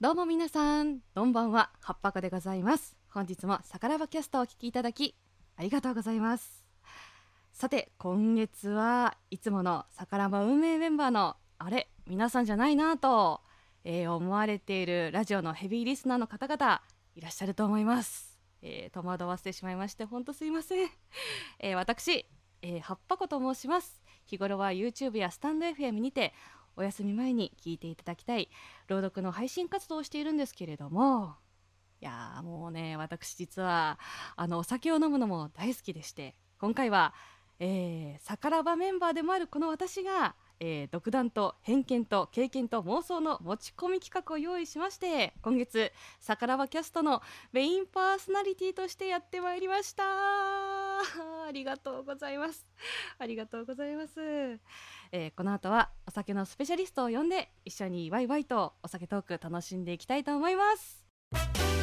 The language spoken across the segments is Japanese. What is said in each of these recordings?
どうも皆さん、こんばんは、はっぱこでございます。本日もさからばキャストをお聞きいただき、ありがとうございます。さて、今月はいつものさからば運営メンバーの、あれ、皆さんじゃないなぁと、えー思われているラジオのヘビーリスナーの方々、いらっしゃると思います。えー戸惑わせてしまいまして、ほんとすいません。えー私、えー、はっぱこと申します。日頃は YouTube やスタンド FM にて、お休み前に聞いていただきたい朗読の配信活動をしているんですけれどもいやーもうね私実はあのお酒を飲むのも大好きでして今回は、えー、さからばメンバーでもあるこの私が、えー独断と偏見と経験と妄想の持ち込み企画を用意しまして今月さからばキャストのメインパーソナリティとしてやってまいりました。ありがとうございます。ありがとうございます。えーこの後はお酒のスペシャリストを呼んで一緒にワイワイとお酒トーク楽しんでいきたいと思います。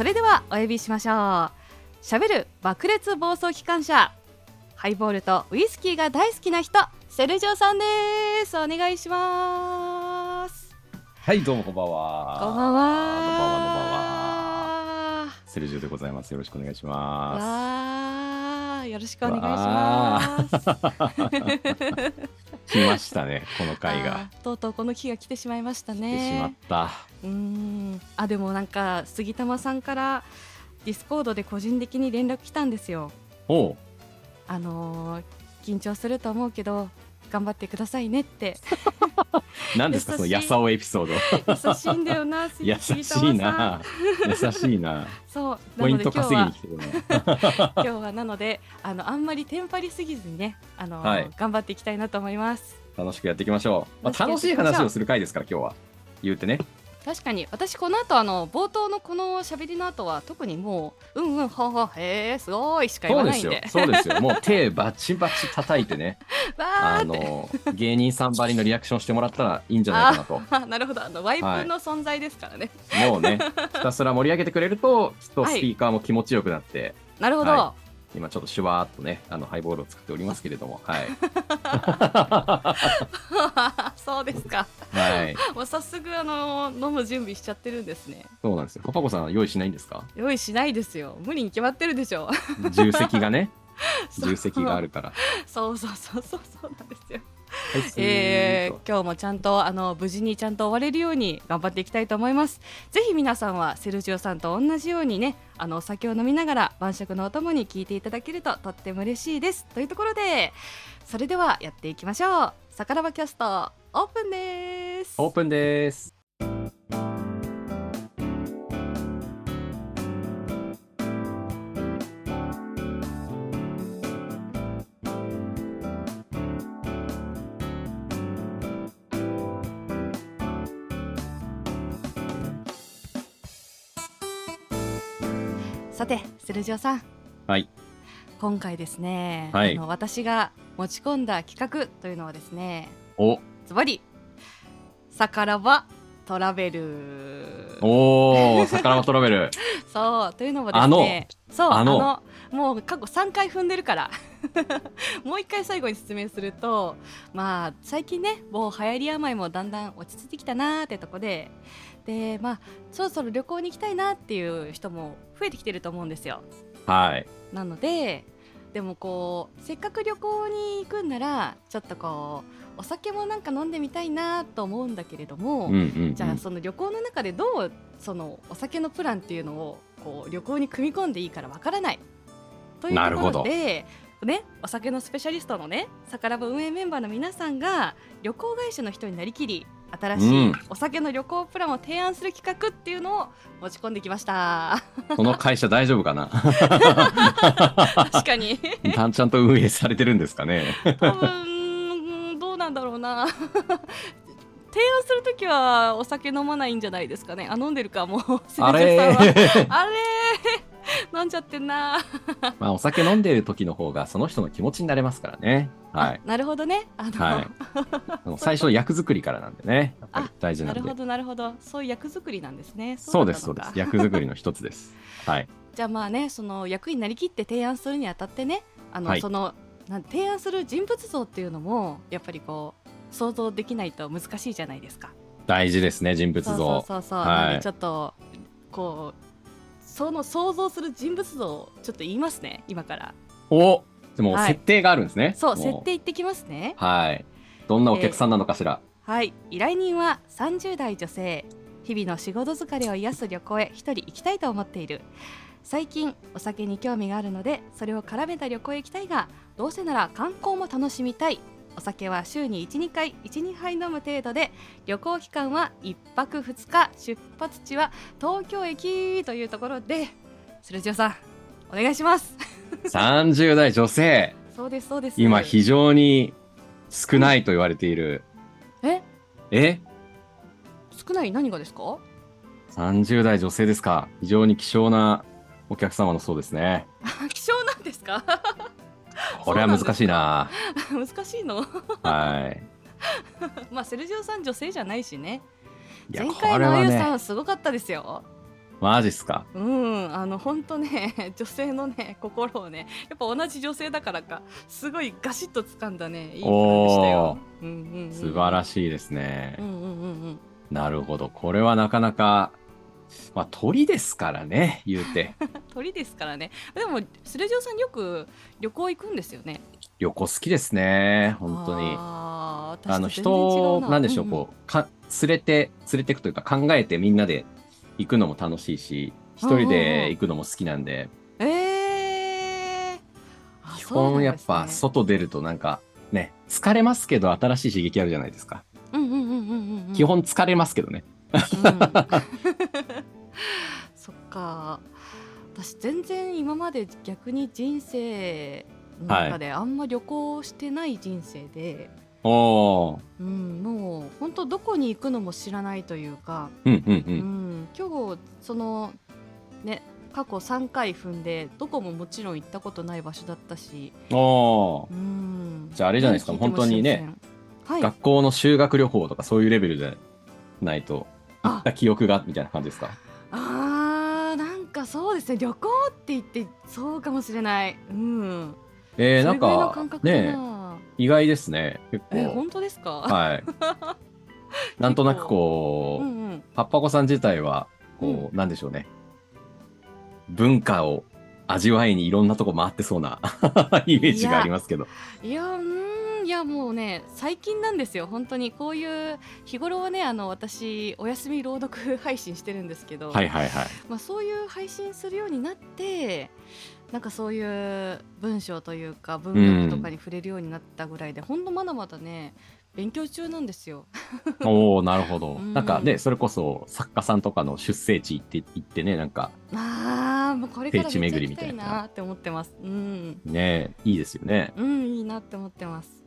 それではお呼びしましょう。しゃべる爆裂暴走機関車。ハイボールとウイスキーが大好きな人セルジオさんです。お願いします。はい、どうもこんばんは。こんばんは。こんばんは、こんばんは。セルジオでございます。よろしくお願いしまわーよろしくお願いしますす。来ましたね、この回が。とうとうこの日が来てしまいましたねた。うーんあでもなんか杉玉さんからディスコードで個人的に連絡来たんですよあのー緊張すると思うけど頑張ってくださいねって 何ですか、そのやさおエピソード。優しいんだよな杉優杉しい玉な。優しいな。そうポイントなので今日は稼ぎに来てるね。今日はなのであのあんまりテンパりすぎずにねあの、はい頑張っていきたいなと思います楽しくやっていきましょう。まあ、楽楽しい話をする回ですから、今日は。言うてね。確かに私この後あの冒頭のこの喋りの後は特にもううんうんほんほんへえすごいしか言そうですよわないんで。そうですよ。もう手バチバチ叩いてね。わあの、芸人さんばりのリアクションしてもらったらいいんじゃないかなと。あ なるほどあのワイプの存在ですからね、もうね、ひたすら盛り上げてくれると、きっとスピーカーも気持ちよくなって、なるほど、は今ちょっとシュワーっとね、あのハイボールを作っておりますけれども、はい。そうですかはい。もう早速あの飲む準備しちゃってるんですねそうなんですよ。パパコさん用意しないんですか？用意しないですよ無理に決まってるでしょ重責がね、重責があるから。そうそうそうそうそうなんですよえー、今日もちゃんとあの無事にちゃんと終われるように頑張っていきたいと思います。ぜひ皆さんはセルジオさんと同じようにねあのお酒を飲みながら晩酌のお供に聞いていただけるととっても嬉しいです。というところでそれではやっていきましょう。さからばキャストオープンです。オープンです。さてセルジオさん。はい。今回ですね、はい。あの私が持ち込んだ企画というのはですねお、ズバリさからばトラベル。おー、魚トラベル。そうというのもですねそうあの。もう過去3回踏んでるから。もう一回最後に説明するとまあ最近ねもう流行り病もだんだん落ち着いてきたなーってとこででまあそろそろ旅行に行きたいなっていう人も増えてきてると思うんですよはい。なのででもこうせっかく旅行に行くんならちょっとこうお酒もなんか飲んでみたいなと思うんだけれども、うんうん、うん。じゃあその旅行の中でどうそのお酒のプランっていうのをこう旅行に組み込んでいいからわからないというとこなるほどろで、ね、お酒のスペシャリストのねさからば運営メンバーの皆さんが旅行会社の人になりきり新しいうん。お酒の旅行プランを提案する企画っていうのを持ち込んできました。この会社大丈夫かな？確かに。ちゃんと運営されてるんですかね？多分どうなんだろうな。提案するときはお酒飲まないんじゃないですかね。あ飲んでるかもう。あれ あれ 飲んじゃってんな まあ、お酒飲んでる時の方がその人の気持ちになれますからね。はい。あなるほどねあの、はい 最初役作りからなんでね、やっぱり大事なで。なんるほどなるほどそういう役作りなんですねそうです、そうです。役作りの一つです。はい。じゃあまあねその役になりきって提案するにあたってねあの、はいそのなん提案する人物像っていうのもやっぱりこう想像できないと難しいじゃないですか。大事ですね、人物そう像。そうそうそう、はいちょっとこうその想像する人物像をちょっと言いますね今から。おでも、はい。設定があるんですね。そうも設定いってきますね。はい。どんなお客さんなのかしら？はい。依頼人は30代女性日々の仕事疲れを癒す旅行へ一人行きたいと思っている。最近お酒に興味があるのでそれを絡めた旅行へ行きたいがどうせなら観光も楽しみたいお酒は週に12回12杯飲む程度で旅行期間は1泊2日出発地は東京駅というところでスルジオさんお願いします30代女性。そうですそうです今、非常に少ないと言われている。え？え？少ない？何がですか ?30 代女性ですか。非常に希少なお客様のそうですね。希少なんですか？これは難しいな。難しいの？はい。まあセルジオさん女性じゃないしね前こ回のあゆさんすごかったですよマジっすか？うんあの本当ね女性のね心をねやっぱ同じ女性だからかすごいガシッと掴んだねいい感じでしたよ、うんうんうん、素晴らいしいですねうん。うんうんうんなるほど。これはなかなか、まあ、鳥ですからね、言うて。鳥ですからね。でもセルジオさんよく旅行行くんですよね。旅行好きですね、本当に。あの、人う、な。んでしょう、こう、か、連れて、連れていくというか、考えてみんなで行くのも楽しいし、一人で行くのも好きなんで、えー、あ基本やっぱ外出るとなんか、ね、疲れますけど新しい刺激あるじゃないですか。うんうんうんうんうんうん。基本疲れますけどね。うん。そっか。私全然今まで逆に人生の中であんま旅行してない人生で、おー。うん、もう本当どこに行くのも知らないというか、うんうんう。うんん、今日そのね過去3回踏んでどこももちろん行ったことない場所だったし、う。ん、じゃああれじゃないですか本当にねはい。学校の修学旅行とかそういうレベルでないと、行った記憶がみたいな感じですか？あーなんかそうですね旅行って言ってそうかもしれない。うん。えー、なんかねな意外ですね結え構本当ですか、はい。なんとなくこう、うんうん。パッパコさん自体はこう、なんでしょうね。文化を味わいにいろんなとこ回ってそうな イメージがありますけど。いやうーん。いやもうね最近なんですよ。本当に。こういう日頃はねあの私お休み朗読配信してるんですけど、はいはいはい。まあ、そういう配信するようになってなんかそういう文章というか文学とかに触れるようになったぐらいで、ほんとまだまだね勉強中なんですよ。おおなるほど、うん。なんかねそれこそ作家さんとかの出生地行って行ってねなんかああもうこれからめっちゃ行き巡りみたいな。たいなって思ってます。うん、ねいいですよね。うん、いいなって思ってます。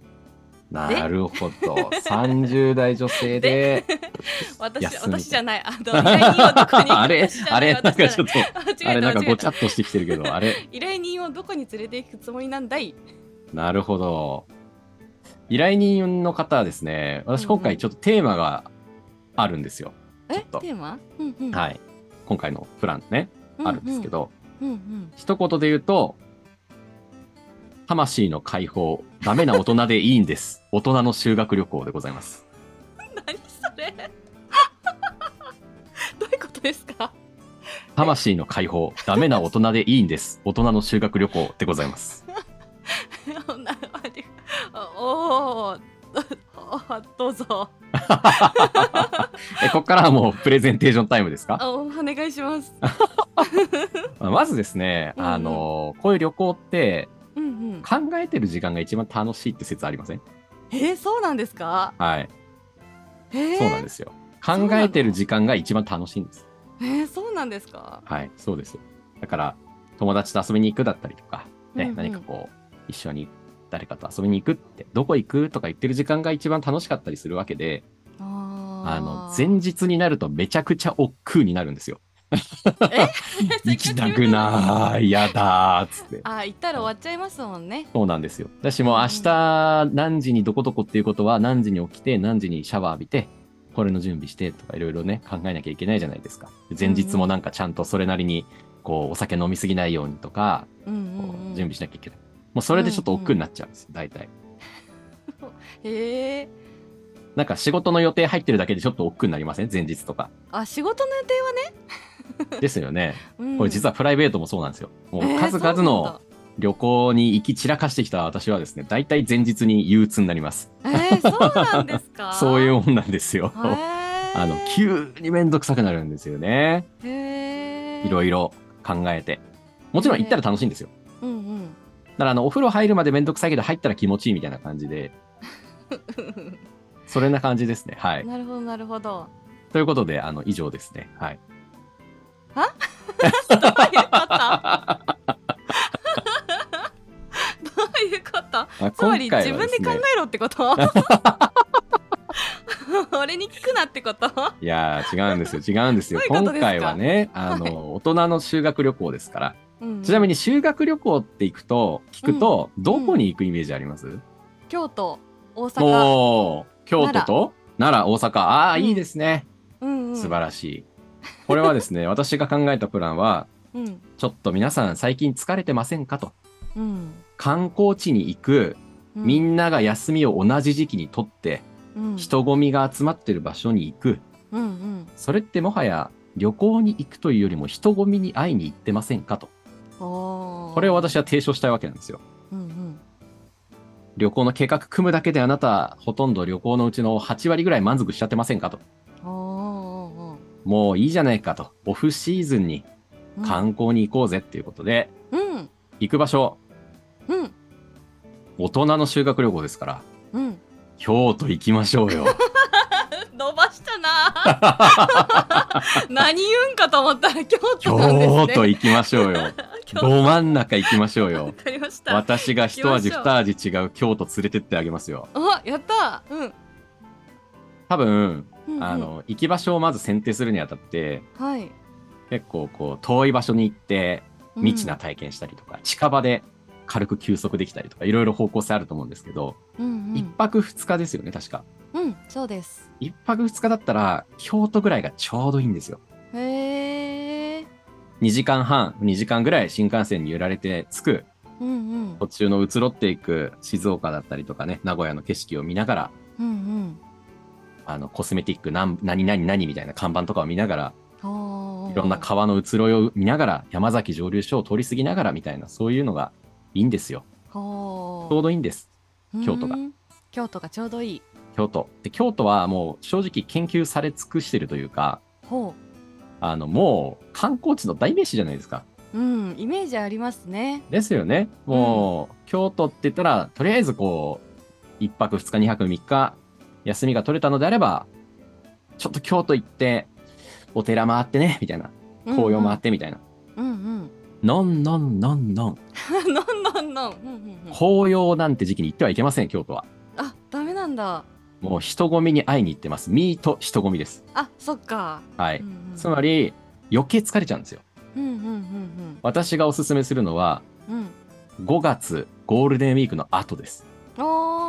なるほど。30代女性で。私私じゃない。あの依頼人をどこに あれ？あれ？なんかちょっとあれなんかごちゃっとしてきてるけどあれ？依頼人をどこに連れて行くつもりなんだい？なるほど。依頼人の方はですね、私うんうん今回ちょっとテーマがあるんですよ。ちょえっと。テーマ、うんうん、はい。今回のプランね、あるんですけど、うんうん、一言で言うと、魂の解放、ダメな大人でいいんです。大人の修学旅行でございます。何それ？どういうことですか？魂の解放、ダメな大人でいいんです。大人の修学旅行でございます。なおーおどうぞえ、ここからはもうプレゼンテーションタイムですか？おお願いします。まずですね、うんうんあの、こういう旅行ってうんうん。考えてる時間が一番楽しいって説ありません？えー、そうなんですか？はい。えー、そうなんですよ。考えてる時間が一番楽しいんです。えー、そうなんですか？はい、そうですよ。だから、友達と遊びに行くだったりとか、ね、うんうん何かこう、一緒に誰かと遊びに行くって、どこ行くとか言ってる時間が一番楽しかったりするわけで、ああの、ー前日になるとめちゃくちゃ億劫になるんですよ。行きたくないやだーっつって。あ行ったら終わっちゃいますもんね。そうなんですよ。私も明日何時にどこどこっていうことは何時に起きて何時にシャワー浴びてこれの準備してとかいろいろね考えなきゃいけないじゃないですか。前日もなんかちゃんとそれなりにこうお酒飲みすぎないようにとか準備しなきゃいけない。もうそれでちょっと億劫になっちゃうんですよ大体。へえ。なんか仕事の予定入ってるだけでちょっと億劫になりません？前日とか。あ仕事の予定はね、ですよね。うん。これ実はプライベートもそうなんですよ。もうえー数々の旅行に行き散らかしてきた私はですね大体前日に憂鬱になります。えー、そうなんですか？そういうもんなんですよ。へー。あの急にめんどくさくなるんですよね。へー。いろいろ考えて。もちろん行ったら楽しいんですよ。うんうん。だからあのお風呂入るまでめんどくさいけど入ったら気持ちいいみたいな感じで。それな感じですね。はい。なるほどなるほど。ということであの以上ですね。はい どういうこと？どういうこと？あつまり自分で考えろってこと？俺に聞くなってこと？いやー違うんですよ。違うんですよ。今回はねあの大人の修学旅行ですから。うんちなみに修学旅行って行くと聞くとどこに行くイメージあります、京都大阪。京都と？奈良。大阪。ああ、うん。いいですね。うんうん。素晴らしい、これはですね 私が考えたプランはうん。ちょっと皆さん最近疲れてませんかと。うん。観光地に行くうん。みんなが休みを同じ時期にとって、うん。人混みが集まってる場所に行く。うんうん。それってもはや旅行に行くというよりも人混みに会いに行ってませんかと。これを私は提唱したいわけなんですよ。うんうん。旅行の計画組むだけであなたほとんど旅行のうちの8割ぐらい満足しちゃってませんかともういいじゃないかと。オフシーズンに観光に行こうぜっていうことで、うん。行く場所。うん。大人の修学旅行ですからうん。京都行きましょうよ。伸ばしたな。何言うんかと思ったら京都なんですね。京都行きましょうよ。ど真ん中行きましょうわよかりました。私が一味二味違う京都連れてってあげますよ。あやった。うん。多分うんうん。あの行き場所をまず選定するにあたってはい。結構こう遠い場所に行ってうん。未知な体験したりとか、近場で軽く休息できたりとかいろいろ方向性あると思うんですけど、うん一泊二日ですよね確か。うんうんそうです。一泊二日だったら京都ぐらいがちょうどいいんですよ。へえ2時間半2時間ぐらい新幹線に揺られて着く。うんうん。途中の移ろっていく静岡だったりとかね名古屋の景色を見ながらうんうんあのコスメティック何何々何みたいな看板とかを見ながらいろんな川の移ろいを見ながら山崎蒸留所を通り過ぎながらみたいなそういうのがいいんですよ。ほちょうどいいんです。京都が。うん。京都がちょうどいい。京都。で京都はもう正直研究され尽くしてるというかほあのもう観光地の代名詞じゃないですか。ううん。イメージありますね。ですよね。もう、京都って言ったらとりあえずこう1泊2日2泊3日休みが取れたのであればちょっと京都行ってお寺回ってねみたいな。紅葉回ってみたいな、うんうん。のんのんのんのん。なんなんなん。うんうんうん。紅葉なんて時期に行ってはいけません京都は。あダメなんだ。もう人混みに会いに行ってます。ミート人混みです。あそっか。はい、うんうん。つまり余計疲れちゃうんですよ。うんうんうん私がおすすめするのはうん。うん5月ゴールデンウィークの後です。おー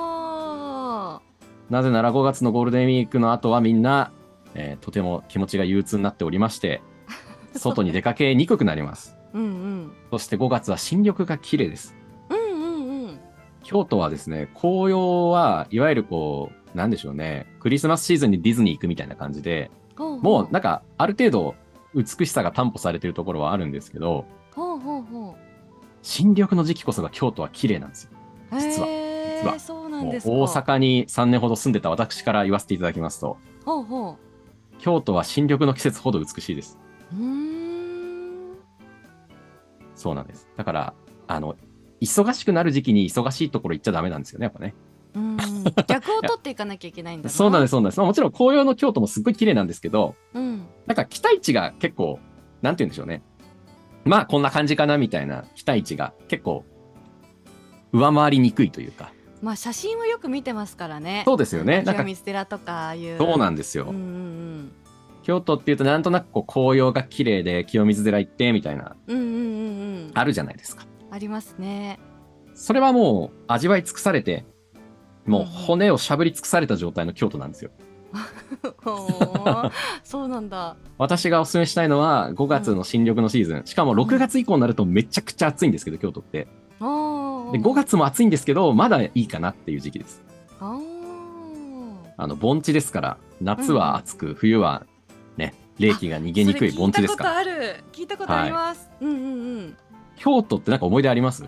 なぜなら5月のゴールデンウィークの後はみんな、えーとても気持ちが憂鬱になっておりまして 外に出かけにくくなります。うんうん。そして5月は新緑が綺麗です。うんうんうん。京都はですね紅葉はいわゆるこうなんでしょうねクリスマスシーズンにディズニー行くみたいな感じでほうほもうなんかある程度美しさが担保されているところはあるんですけどほうほうほ新緑の時期こそが京都は綺麗なんですよ。う実は。実はなんです大阪に3年ほど住んでた私から言わせていただきますとほうほ京都は新緑の季節ほど美しいです。うそうなんです。だからあの忙しくなる時期に忙しいところ行っちゃダメなんですよねやっぱね。うん。逆を取っていかなきゃいけないんだな。そうなんですそうなんです、まあ、もちろん紅葉の京都もすっごい綺麗なんですけどうん。なんか期待値が結構なんて言うんでしょうね。まあこんな感じかなみたいな期待値が結構上回りにくいというかまあ写真はよく見てますからね。そうですよね。なんか。清水寺とかああいう。そうなんですよ、うんうん京都っていうとなんとなくこう紅葉が綺麗で清水寺行ってみたいな、うんうんうんうん。あるじゃないですか。ありますね。それはもう味わい尽くされて、もううんうん。骨をしゃぶり尽くされた状態の京都なんですよ。そうなんだ。私がお勧めしたいのは5月の新緑のシーズン。しかも6月以降になるとめちゃくちゃ暑いんですけど、京都って。あーで、5月も暑いんですけど、まだいいかなっていう時期です。あの、盆地ですから、夏は暑く、冬はね、冷気が逃げにくい盆地ですから。聞いたことある。聞いたことあります、うんうんうん。京都ってなんか思い出あります？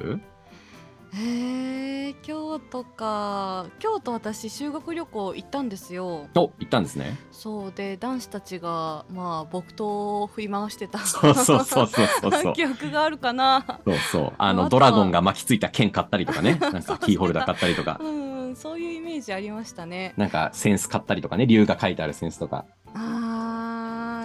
へえ京都か京都私修学旅行行ったんですよお、行ったんですね。そうで男子たちがまあ木刀を振り回してたそうそうそうそうそうそう。記憶があるかなそうそう。あの、あドラゴンが巻きついた剣買ったりとかね。なんかキーホルダー買ったりとかう。んそういうイメージありましたねなんかセンス買ったりとかね。竜が書いてあるセンスとか。あ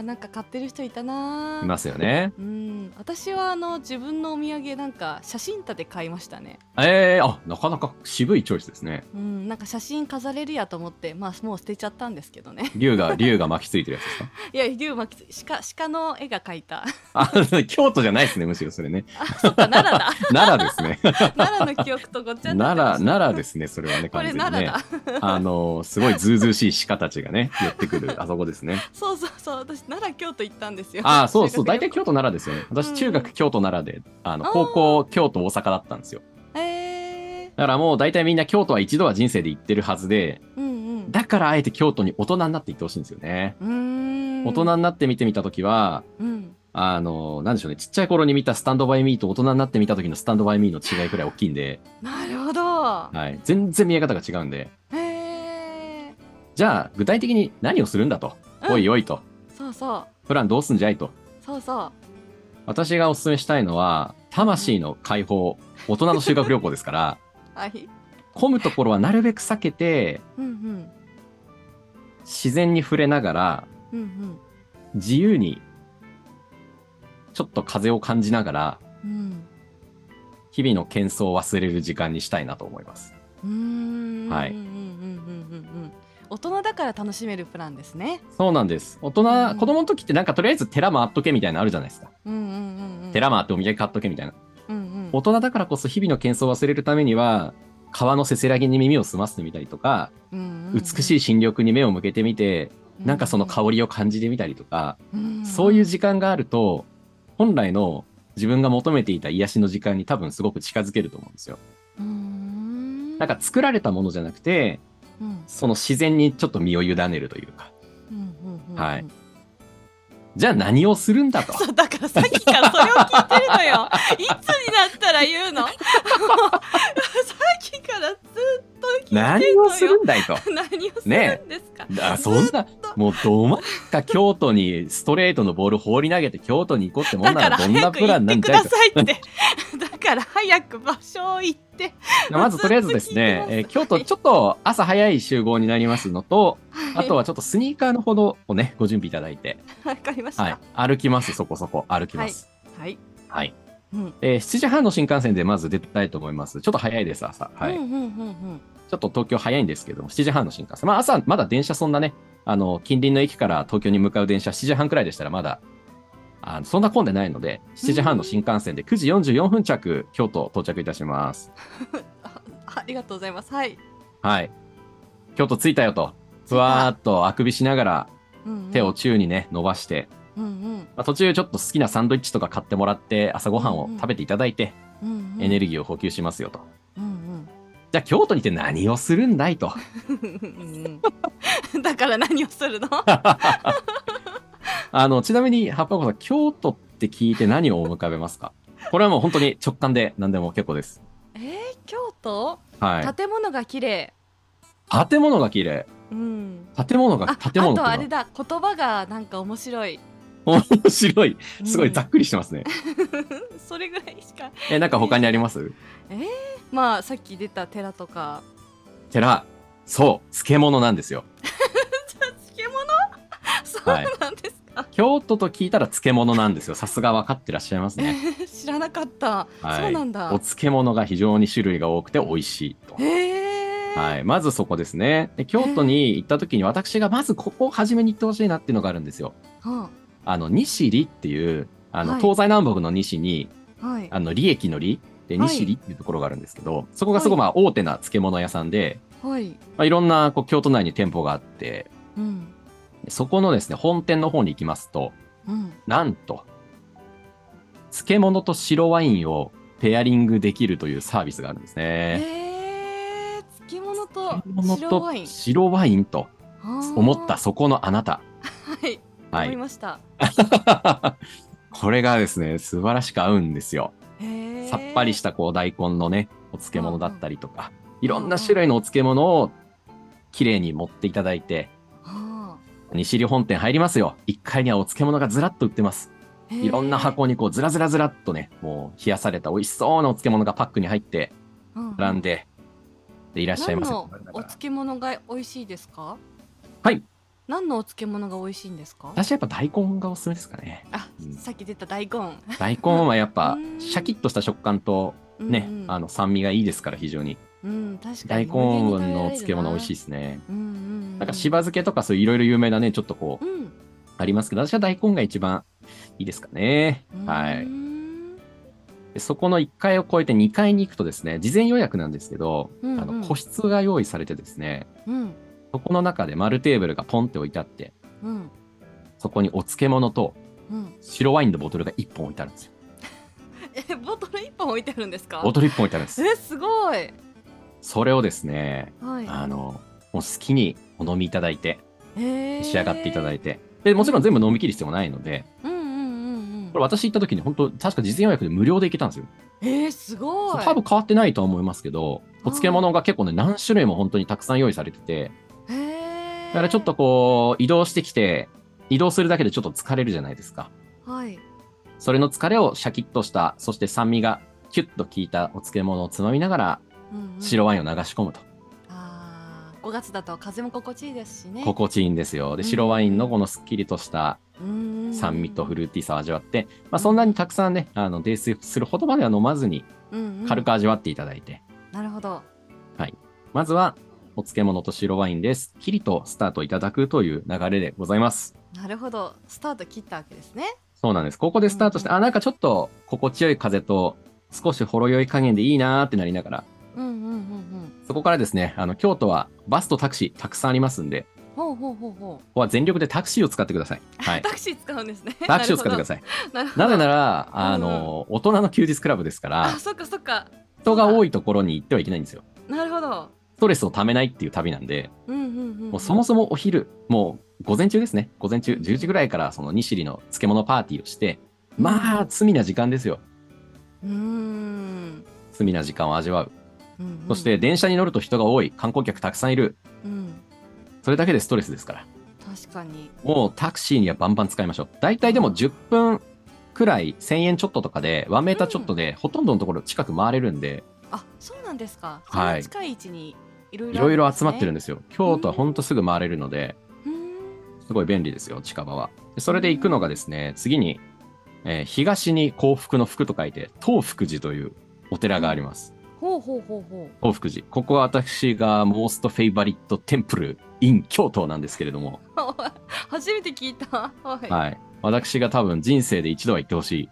ーなんか買ってる人いたないますよね。うん私はあの自分のお土産なんか写真立て買いましたねええあ、なかなか渋いチョイスですね。うんなんか写真飾れるやと思ってまあもう捨てちゃったんですけどね竜が、竜が巻きついてるやつですか？いや龍巻鹿鹿の絵が描いたあ、京都じゃないですね、むしろそれね。あそっか奈良だ 奈良ですね。奈良の記憶とごっちゃ奈良、奈良ですね、それはね、完全にね奈良。だあの、すごいズうずうしい鹿たちがね、寄ってくる、あそこですね。そうそうそう私奈良京都行ったんですよ。ああ、そうそう、大体京都奈良ですよね。私、うん。中学京都奈良で、あの、高校京都大阪だったんですよ。へえだからもう大体みんな京都は一度は人生で行ってるはずで、うんうん。だからあえて京都に大人になって行ってほしいんですよね。うーん。大人になって見てみたときは、うん。あの、なんでしょうね、ちっちゃい頃に見たスタンドバイミーと大人になって見た時のスタンドバイミーの違いくらい大きいんで、なるほど。はい。全然見え方が違うんで、へえじゃあ、具体的に何をするんだと。うん。おいおいと。そうそう。プランどうすんじゃいと。そうそう。私がお勧めしたいのは、魂の解放、大人の修学旅行ですから、はい。混むところはなるべく避けて、うんうん。自然に触れながら、うんうん。自由に、ちょっと風を感じながら、うん。日々の喧騒を忘れる時間にしたいなと思います。はい大人だから楽しめるプランですねそうなんです。大人、うん子供の時ってなんかとりあえず寺回っとけみたいなのあるじゃないですか。うんうんうんうん寺回ってお土産買っとけみたいな。うんうん大人だからこそ日々の喧騒を忘れるためには、川のせせらぎに耳を澄ませてみたりとか、うんうん美しい新緑に目を向けてみて、なんかその香りを感じてみたりとか、うんそういう時間があると、本来の自分が求めていた癒しの時間に多分すごく近づけると思うんですよ。なんか作られたものじゃなくて、うん。その自然にちょっと身を委ねるというか。はい。じゃあ何をするんだと。そうだからさっきからそれを聞いてるのよ。いつになったら言うの？さっきからずっと聞いて何るのよ。をするんだいと。何をするんですか、あそんな、もうど真ん中京都にストレートのボール放り投げて京都に行こうってもんなららどんなプランなんじゃいと。く だから早く場所を行って。まずとりあえずですね、えー京都ちょっと朝早い集合になりますのと、あとはちょっとスニーカーのほどをね、ご準備いただいて、わかりました。はい、歩きます、そこそこ。歩きます。はい、はい。うんえー7時半の新幹線でまず出たいと思います。ちょっと早いです、朝。はい。うんうんうんうんちょっと東京早いんですけども、7時半の新幹線。まあ朝、まだ電車そんなね、あの、近隣の駅から東京に向かう電車7時半くらいでしたらまだ、あのそんな混んでないので、7時半の新幹線で9時44分着、京都到着いたします。あ ありがとうございますはい、はい。京都着いたよと、ふわーっとあくびしながらうんうん手を宙にね、伸ばして、うんうんまあ、途中ちょっと好きなサンドイッチとか買ってもらって、朝ごはんを食べていただいて、うんうん。エネルギーを補給しますよと。うんじゃあ京都にて何をするんだいと。うんうん。だから何をするの？あの、ちなみに、ハッパコさん、京都って聞いて何を思い浮かべますか？これはもう本当に直感で何でも結構です。えー、京都、はい。建物が綺麗。建物が綺麗。うん。建物が、あ建物あとあれだ。言葉がなんか面白い面白い。すごいざっくくりしてますね。それぐらいしかえ、なんか他にあります？まあさっき出た寺とか寺。そう、漬物なんですよ。漬物？そうはいなんですか、京都と聞いたら漬物なんですよ。さすが分かってらっしゃいますね。知らなかった、はいそうなんだお漬物が非常に種類が多くて美味しいと。へえはい。まずそこですね。で京都に行った時に私がまずここを初めに行ってほしいなっていうのがあるんですよ。はあの、西里っていう、あの、はい。東西南北の西に、あはい。あの、利益の利で、はい。西里っていうところがあるんですけど、そこがすごいまあ大手な漬物屋さんで、はい。まあ、いろんなこう京都内に店舗があって、うん。そこのですね、本店の方に行きますと、うん。なんと、漬物と白ワインをペアリングできるというサービスがあるんですね。えー、漬物と漬物白ワイン。と白ワインと思ったはそこのあなた。いはい。思いました これがですね、素晴らしく合うんですよ。さっぱりしたこう大根のね、お漬物だったりとか、いろんな種類のお漬物を綺麗に持っていただいて、は西里本店入りますよ。1階にはお漬物がずらっと売ってます。あいろんな箱にこうずらずらずらっとね、もう冷やされた美味しそうなお漬物がパックに入って、並んで、でいらっしゃいませ。お漬物が美味しいですか？はい何のお漬物が美味しいんですか？私はやっぱ大根がおすすめですかね。あ、うん。さっき出た大根。大根はやっぱう んシャキッとした食感とね、うんうん。あの酸味がいいですから非常に。うん確か大に根のお漬物美味しいいですね。うんうんうんなんかしば漬けとかそういういろいろ有名なね、ちょっとこう、うん。ありますけど、私は大根が一番いいですかね。はい。うんでそこの1階を越えて2階に行くとですね、事前予約なんですけど、うんうん。あの個室が用意されてですね、うんそこの中で丸テーブルがポンって置いてあって、うん。そこにお漬物とうん。白ワインのボトルが1本置いてあるんですよ。えボトル一本置いてあるんですか？ボトル1本置いてあるんです。えすごい。それをですね、はい。あの、もう好きにお飲みいただいて、召召し上がっていただいて、で、もちろん全部飲み切る必要もないので、うんうんうんうん。これ私行った時に本当確か事前予約で無料で行けたんですよ。えー、すごい。多分変わってないとは思いますけど、お漬物が結構ね、何種類も本当にたくさん用意されてて、だからちょっとこう、移動してきて、移動するだけでちょっと疲れるじゃないですか。はい。それの疲れをシャキッとした、そして酸味がキュッと効いたお漬物をつまみながら、うんうん。白ワインを流し込むと。あー5月だと風も心地いいですしね。心地いいんですよ。で、白ワインのこのスッキリとした酸酸味とフルーティーさを味わって、まあそんなにたくさんね、あの、泥酔するほどまでは飲まずに、軽く味わっていただいて、なるほど。まずは、お漬物と白ワインです。きりとスタートいただくという流れでございます。なるほどスタート切ったわけですねそうなんです。ここでスタートして、うんあ、なんかちょっと心地よい風と、少しほろ酔い加減でいいなーってなりながら、うんうんうんうんそこからですね、あの、京都はバスとタクシーたくさんありますんで、ほうほうほうほここは全力でタクシーを使ってください。はうい。タクシー使うんですねタクシーを使ってください。いなぜなら、あの、大人の休日クラブですからあ、そっかそっか人が多いところに行ってはいけないんですよ。なるほどストレスをためないっていう旅なんで、うんうんうんもうそもそもお昼、もう午前中ですね。午前中、10時ぐらいからその西里の漬物パーティーをして、まあ、罪な時間ですよ。うーん罪な時間を味わう。うんうんそして、電車に乗ると人が多い。観光客たくさんいる。うんそれだけでストレスですから。確かにもうタクシーにはバンバン使いましょう。大体でも10分くらい1000円ちょっととかで、1メーターちょっとで、ほとんどのところ近く回れるんで、あそうなんですかはい近い位置にいろいろいろいろ集まってるんでですよ。京都はほんとすぐ回れるので、すごい便利ですよ、近場は。でそれで行くのがですね、次に、えー東に幸福の福と書いて、東福寺というお寺があります。ほうほうほうほ東福寺。ここは私がモーストフェイバリットテンプル in 京都なんですけれども、う 初めて聞いたはい、はい。私が多分人生で一度は行ってほしい。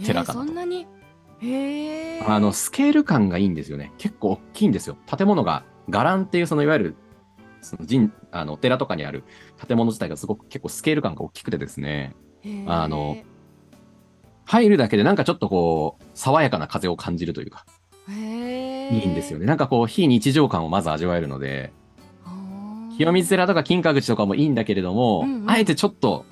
えー寺かなとそんなにあの、スケール感がいいんですよね。結構大きいんですよ。建物が、伽藍っていうそのいわゆる、その神、あの、お寺とかにある建物自体がすごく結構スケール感が大きくてですね、あの入るだけでなんかちょっとこう、爽やかな風を感じるというか、いいんですよね。なんかこう、非日常感をまず味わえるので、清水寺とか金閣寺とかもいいんだけれども、うんうん。あえてちょっと、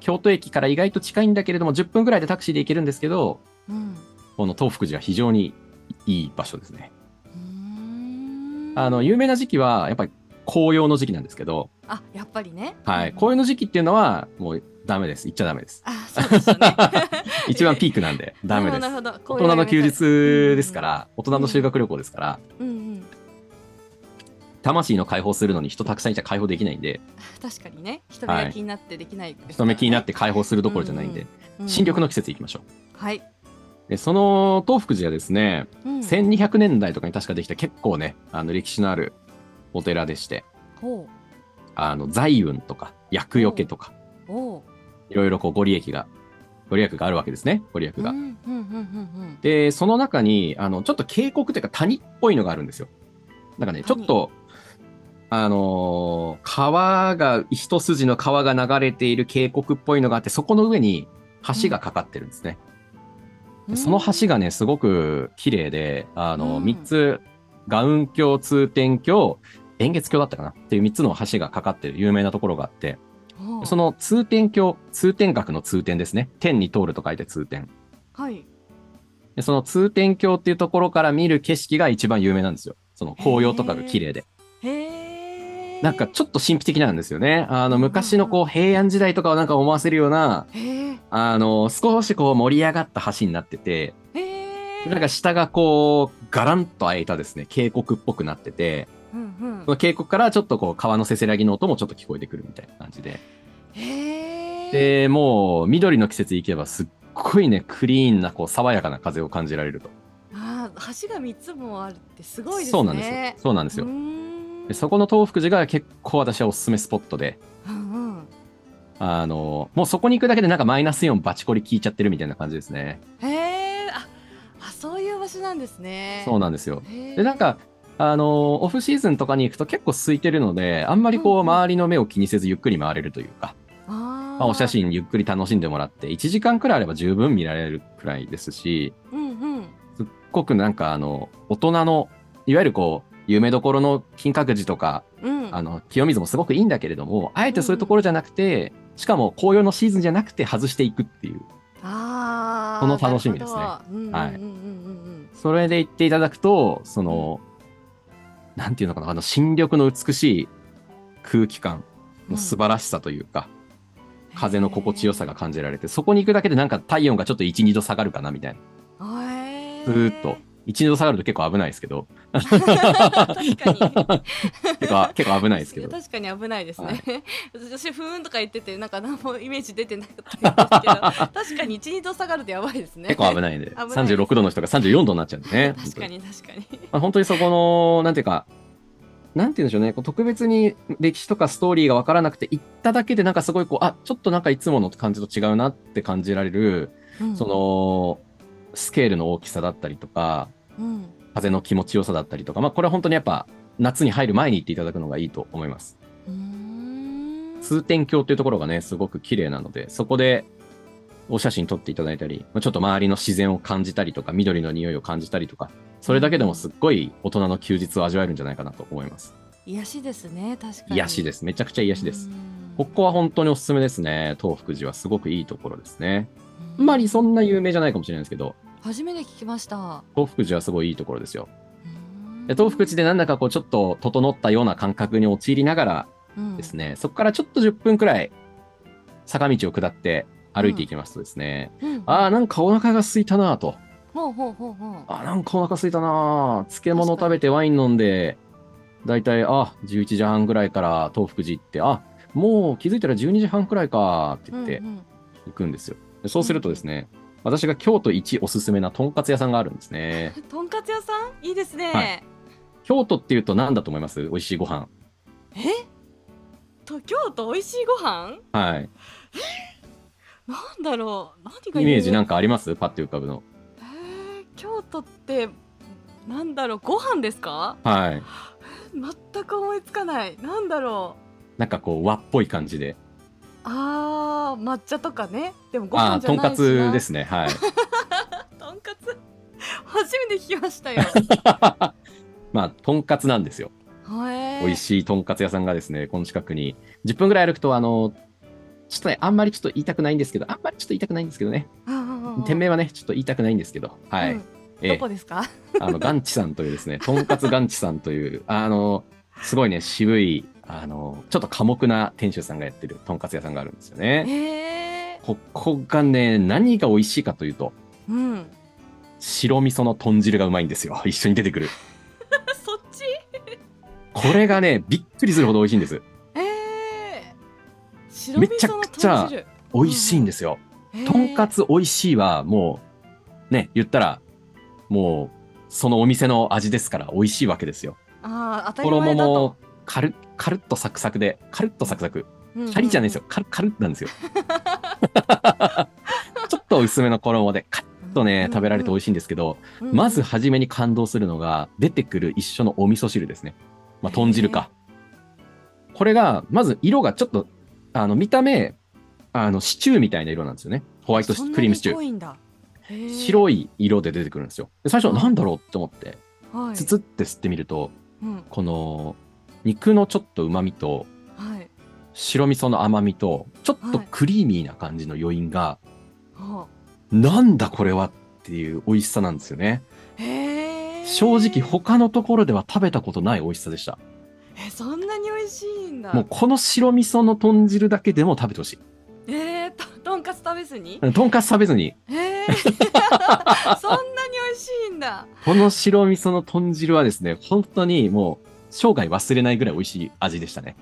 京都駅から意外と近いんだけれども、10分ぐらいでタクシーで行けるんですけど、うん。この東福寺は非常にいい場所ですね。あの、有名な時期は、やっぱり紅葉の時期なんですけど、あやっぱりね。はい。うん。紅葉の時期っていうのは、もうダメです。行っちゃダメです。あそうですよね。一番ピークなんで、ダメです。なるほどなるほ大ど人の休日ですから、大人の修学旅行ですから、うん。うん魂の解放するのに人たくさんいちゃ解放できないんで、確かにね。人目が気になってできない人目気になって解放するどころじゃないんで、うん。新緑の季節行きましょう。はいでその東福寺はですね、うん1200年代とかに確かできた結構ね、あの歴史のあるお寺でして、ほあの財運とか厄除けとか、いろいろこうご利益が、ご利益があるわけですね、ご利益が。で、その中に、あの、ちょっと渓谷というか谷っぽいのがあるんですよ。なんかね、ちょ谷っと、あのー川が、一筋の川が流れている渓谷っぽいのがあって、そこの上に橋がかかってるんですね。うんでその橋がね、すごく綺麗で、あの、うん三つ、ガウン橋、通天橋、円月橋だったかなっていう三つの橋がかかってる有名なところがあって、その通天橋、通天閣の通天ですね。天に通ると書いて通天。はいでその通天橋っていうところから見る景色が一番有名なんですよ。その紅葉とかが綺麗で。へえなんかちょっと神秘的なんですよね。あの昔のこう平安時代とかをなんか思わせるような、あの少しこう盛り上がった橋になってて、なんか下がこうガランと開いたですね、渓谷っぽくなってて、うんうんその渓谷からちょっとこう川のせせらぎの音もちょっと聞こえてくるみたいな感じで。で、もう緑の季節行けばすっごいね、クリーンなこう爽やかな風を感じられると。あー橋が三つもあるってすごいですねそうなんですよ。そうなんですよでそこの東福寺が結構私はおすすめスポットで、うんうん。あの、もうそこに行くだけでなんかマイナスイオンバチコリ効いちゃってるみたいな感じですね。へえああそういう場所なんですね。そうなんですよ。で、なんか、あの、オフシーズンとかに行くと結構空いてるので、あんまりこう、うんうん。周りの目を気にせずゆっくり回れるというか、まあ、お写真ゆっくり楽しんでもらって、1時間くらいあれば十分見られるくらいですし、うんうん。すっごくなんかあの、大人の、いわゆるこう、有名どころの金閣寺とか、うん。あの、清水もすごくいいんだけれども、あえてそういうところじゃなくて、しかも紅葉のシーズンじゃなくて外していくっていう、あーこの楽しみですね。はい。うんうんうんそれで言っていただくと、その、なんていうのかな、あの、新緑の美しい空気感の素晴らしさというか、うん風の心地よさが感じられて、そこに行くだけでなんか体温がちょっと1、2度下がるかなみたいな。へずーっと。1、2度下がると結構危ないですけど、確かに。結構、結構危ないですけど。確かに危ないですね、はい。私ふーんとか言っててなんか何もイメージ出てなかったんですけど。確かに12度下がるとやばいですね。結構危ないんで、危ない。36度の人が34度になっちゃうんでね。確かに確かに。まあ、本当にそこの、なんていうか、なんて言うんでしょうね、こう特別に歴史とかストーリーが分からなくて、行っただけでなんかすごいこう、あ、ちょっとなんかいつもの感じと違うなって感じられる、その、スケールの大きさだったりとか、うん風の気持ちよさだったりとか、まあこれは本当にやっぱ夏に入る前に行っていただくのがいいと思います。通天橋っていうところがね、すごく綺麗なので、そこでお写真撮っていただいたり、まあちょっと周りの自然を感じたりとか、緑の匂いを感じたりとか、それだけでもすっごい大人の休日を味わえるんじゃないかなと思います。癒しですね確かに癒しです。めちゃくちゃ癒しです。うんここは本当におすすめですね。東福寺はすごくいいところですね。あうんんまりそんな有名じゃないかもしれないですけど、初めて聞きました。東福寺はすごいいいところですよ。うん。で東福寺でなんだかこうちょっと整ったような感覚に陥りながらうん。ですね、そこからちょっと10分くらい坂道を下って歩いていきますとですね、うん。ああ、なんかお腹が空いたなぁと。ほうほうほうほう。あーなんかお腹空いたなぁ漬物食べてワイン飲んで、だいたい、あ、11時半ぐらいから東福寺行って、あ、もう気づいたら12時半くらいかって言ってうんうん。行くんですよ。でそうするとですね、私が京都一おすすめなとんかつ屋さんがあるんですね。とんかつ屋さん？いいですね、はい。京都っていうと何だと思います？美味しいご飯。え？と京都美味しいご飯？はい。なんだろう。何がイメージなんかかあります？パッて浮かぶの。えー、京都ってなんだろう？ご飯ですか？はい。全く思いつかない。なんだろう。なんかこう和っぽい感じで。あー抹茶とかね。でもごああ、飯じゃないしな。とんかつですね。はい。とんかつ。初めて聞きましたよ。まあ、とんかつなんですよ。美味しいとんかつ屋さんがですね、この近くに、10分ぐらい歩くと、あの、ちょっとね、あんまりちょっと言いたくないんですけど、あんまりちょっと言いたくないんですけどね。店名はね、ちょっと言いたくないんですけど、はい。うん。ええ。どこですか？あの、ガンチさんというですね、とんかつガンチさんという、あの、すごいね、渋い、あの、ちょっと寡黙な店主さんがやってるとんかつ屋さんがあるんですよね。ここがね、何が美味しいかというと、うん白味噌の豚汁がうまいんですよ。一緒に出てくる。そっち？これがね、びっくりするほど美味しいんです。ええ白めちゃくちゃ美味しいんですよ。へーとんかつ美味しいは、もう、ね、言ったら、もう、そのお店の味ですから美味しいわけですよ。ああ当たり前衣だとも、カルッ、カルッとサクサクで、カルッとサクサク。シシャリじゃないですよ。カルッ、カルッなんですよ。ちょっと薄めの衣で、カッとね、食べられて美味しいんですけど、まず初めに感動するのが、出てくる一緒のお味噌汁ですね。まあ、豚汁か。これが、まず色がちょっと、あの、見た目、あの、シチューみたいな色なんですよね。ホワイトクリームシチュー。ー白い色で出てくるんですよ。で最初、なんだろうって思って、はいつつって吸ってみると、うんこの、肉のちょっと旨味と、はい。白味噌の甘みと、ちょっとはい。クリーミーな感じの余韻が、はなんだこれはっていう美味しさなんですよね。正直他のところでは食べたことない美味しさでした。えそんなに美味しいんだ。もうこの白味噌の豚汁だけでも食べてほしい。えー、ととんかつ食べずに？とんかつ食べずに、え。ー、そんなに美味しいんだ。この白味噌の豚汁はですね、本当にもう生涯忘れないぐらい美味しい味でしたね。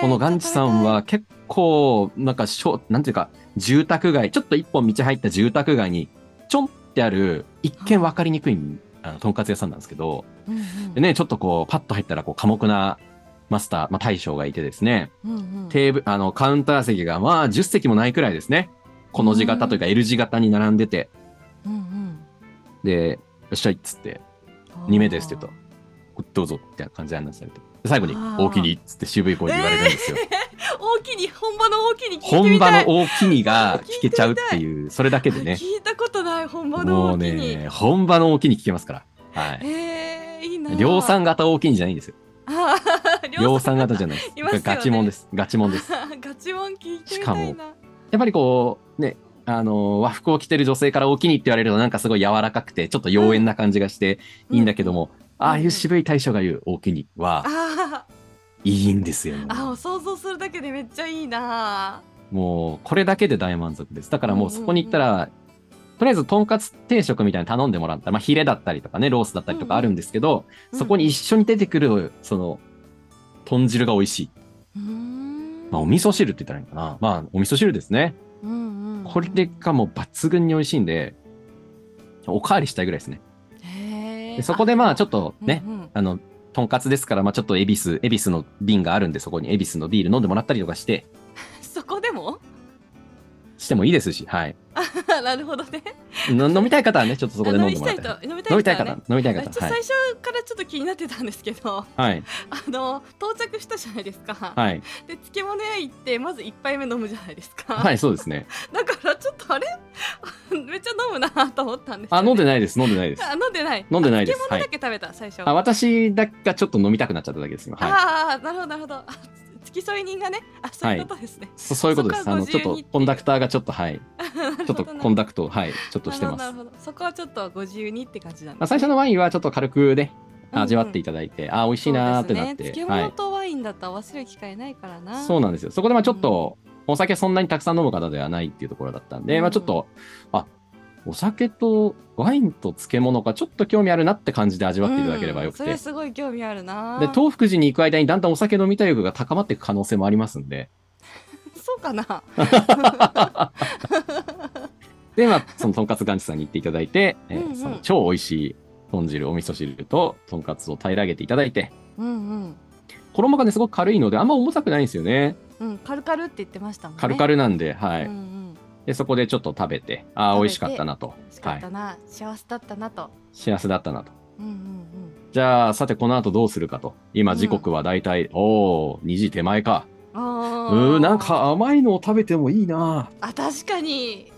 このガンチさんは結構、なんかしょ、なんていうか、住宅街、ちょっと一本道入った住宅街に、ちょんってある、一見分かりにくい、あの、とんかつ屋さんなんですけど、うんうん。でね、ちょっとこう、パッと入ったら、こう、寡黙なマスター、まあ、大将がいてですね、うんうん。テーブル、あの、カウンター席が、まあ、10席もないくらいですね。この字型というか、L 字型に並んでて、うんうん。で、よっしゃいっつって、2名ですって言うと、どうぞって感じで案内されて。で最後に、大きにっつって渋い声で言われるんですよ。大きに本場の大きに本場みたいの大きにが聞けちゃうっていう、それだけでね。聞いたことない本場のもう大きにね、本場の大きに聞けますから。はい。えー、いいな量産型大きにじゃないんですよ。量産型じゃないです。ガチモンです。ガチモンです。ガチモン聞いてみしかもたいなやっぱりこう、ね、あの、和服を着てる女性から大きにって言われるとなんかすごい柔らかくて、ちょっと妖艶な感じがしていいんだけども、ああいう渋い大将が言う大きにはあいいんですよ。ーあー想像するだけでめっちゃいいなもう、これだけで大満足です。だからもうそこに行ったら、とりあえず、とんかつ定食みたいに頼んでもらったら、まあ、ヒレだったりとかね、ロースだったりとかあるんですけど、うんそこに一緒に出てくる、その、豚汁が美味しい。うーんまあ、お味噌汁って言ったらいいのかな。まあ、お味噌汁ですね。うんうんうんこれがもう抜群に美味しいんで、おかわりしたいぐらいですね。でそこでまあ、ちょっとね、うんうん。あの、とんかつですから、まあ、ちょっと恵比寿、恵比寿の瓶があるんで、そこに恵比寿のビール飲んでもらったりとかして、そこでも？してもいいですし、はい。なるほどねの飲みたい方はね、ちょっとそこで飲んでもらって。飲みたいと飲みたい飲みたい方飲みたい方。はい。最初からちょっと気になってたんですけどはい。あの到着したじゃないですか、はい。で漬物屋行ってまず一杯目飲むじゃないですか、はい、そうですね。だからちょっとあれ？めっちゃ飲むなと思ったんですよ、あ、ね、飲んでないです。飲んでないです。あ飲んでない飲んでないですあ漬物だけ食べた、最初あ、私だけがちょっと飲みたくなっちゃっただけです。今はい。ああなるほどなるほどあ付き添い人がねあそういうことですね、そそういうことです。あの、ちょっとコンダクターがちょっと、はい。ちょっとコンダクト、はい。ちょっとしてます。そこはちょっとご自由にって感じなんです、ねまあ、最初のワインはちょっと軽くね、うんうん味わっていただいて、あ、美味しいなーってなって。ね、はい。漬物とワインだと合わせる機会ないからなそうなんですよ。そこでまあちょっと、お酒そんなにたくさん飲む方ではないっていうところだったんで、うんまあちょっと、あ、お酒とワインと漬物がちょっと興味あるなって感じで味わっていただければよくて。うんそれすごい興味あるな。で、東福寺に行く間にだんだんお酒飲みたい欲が高まっていく可能性もありますんで、そうかな。で、まあ、そのとんかつガンチさんに行っていただいて、えその超美味しい豚汁、お味噌汁ととんかつを平らげていただいて、うん衣がね、すごく軽いので、あんま重たくないんですよね。うんうんカルカルって言ってましたもんね。カルカルなんで、はい。うんうんで、そこでちょっと食べて、ああ、美味しかったなと。美味しかはい。ったな、幸せだったなと幸せだったなと。うんうんじゃあ、さて、この後どうするかと。今、時刻はだいたい、おー、2時手前か。うーー、なんか甘いのを食べてもいいな。あ確かに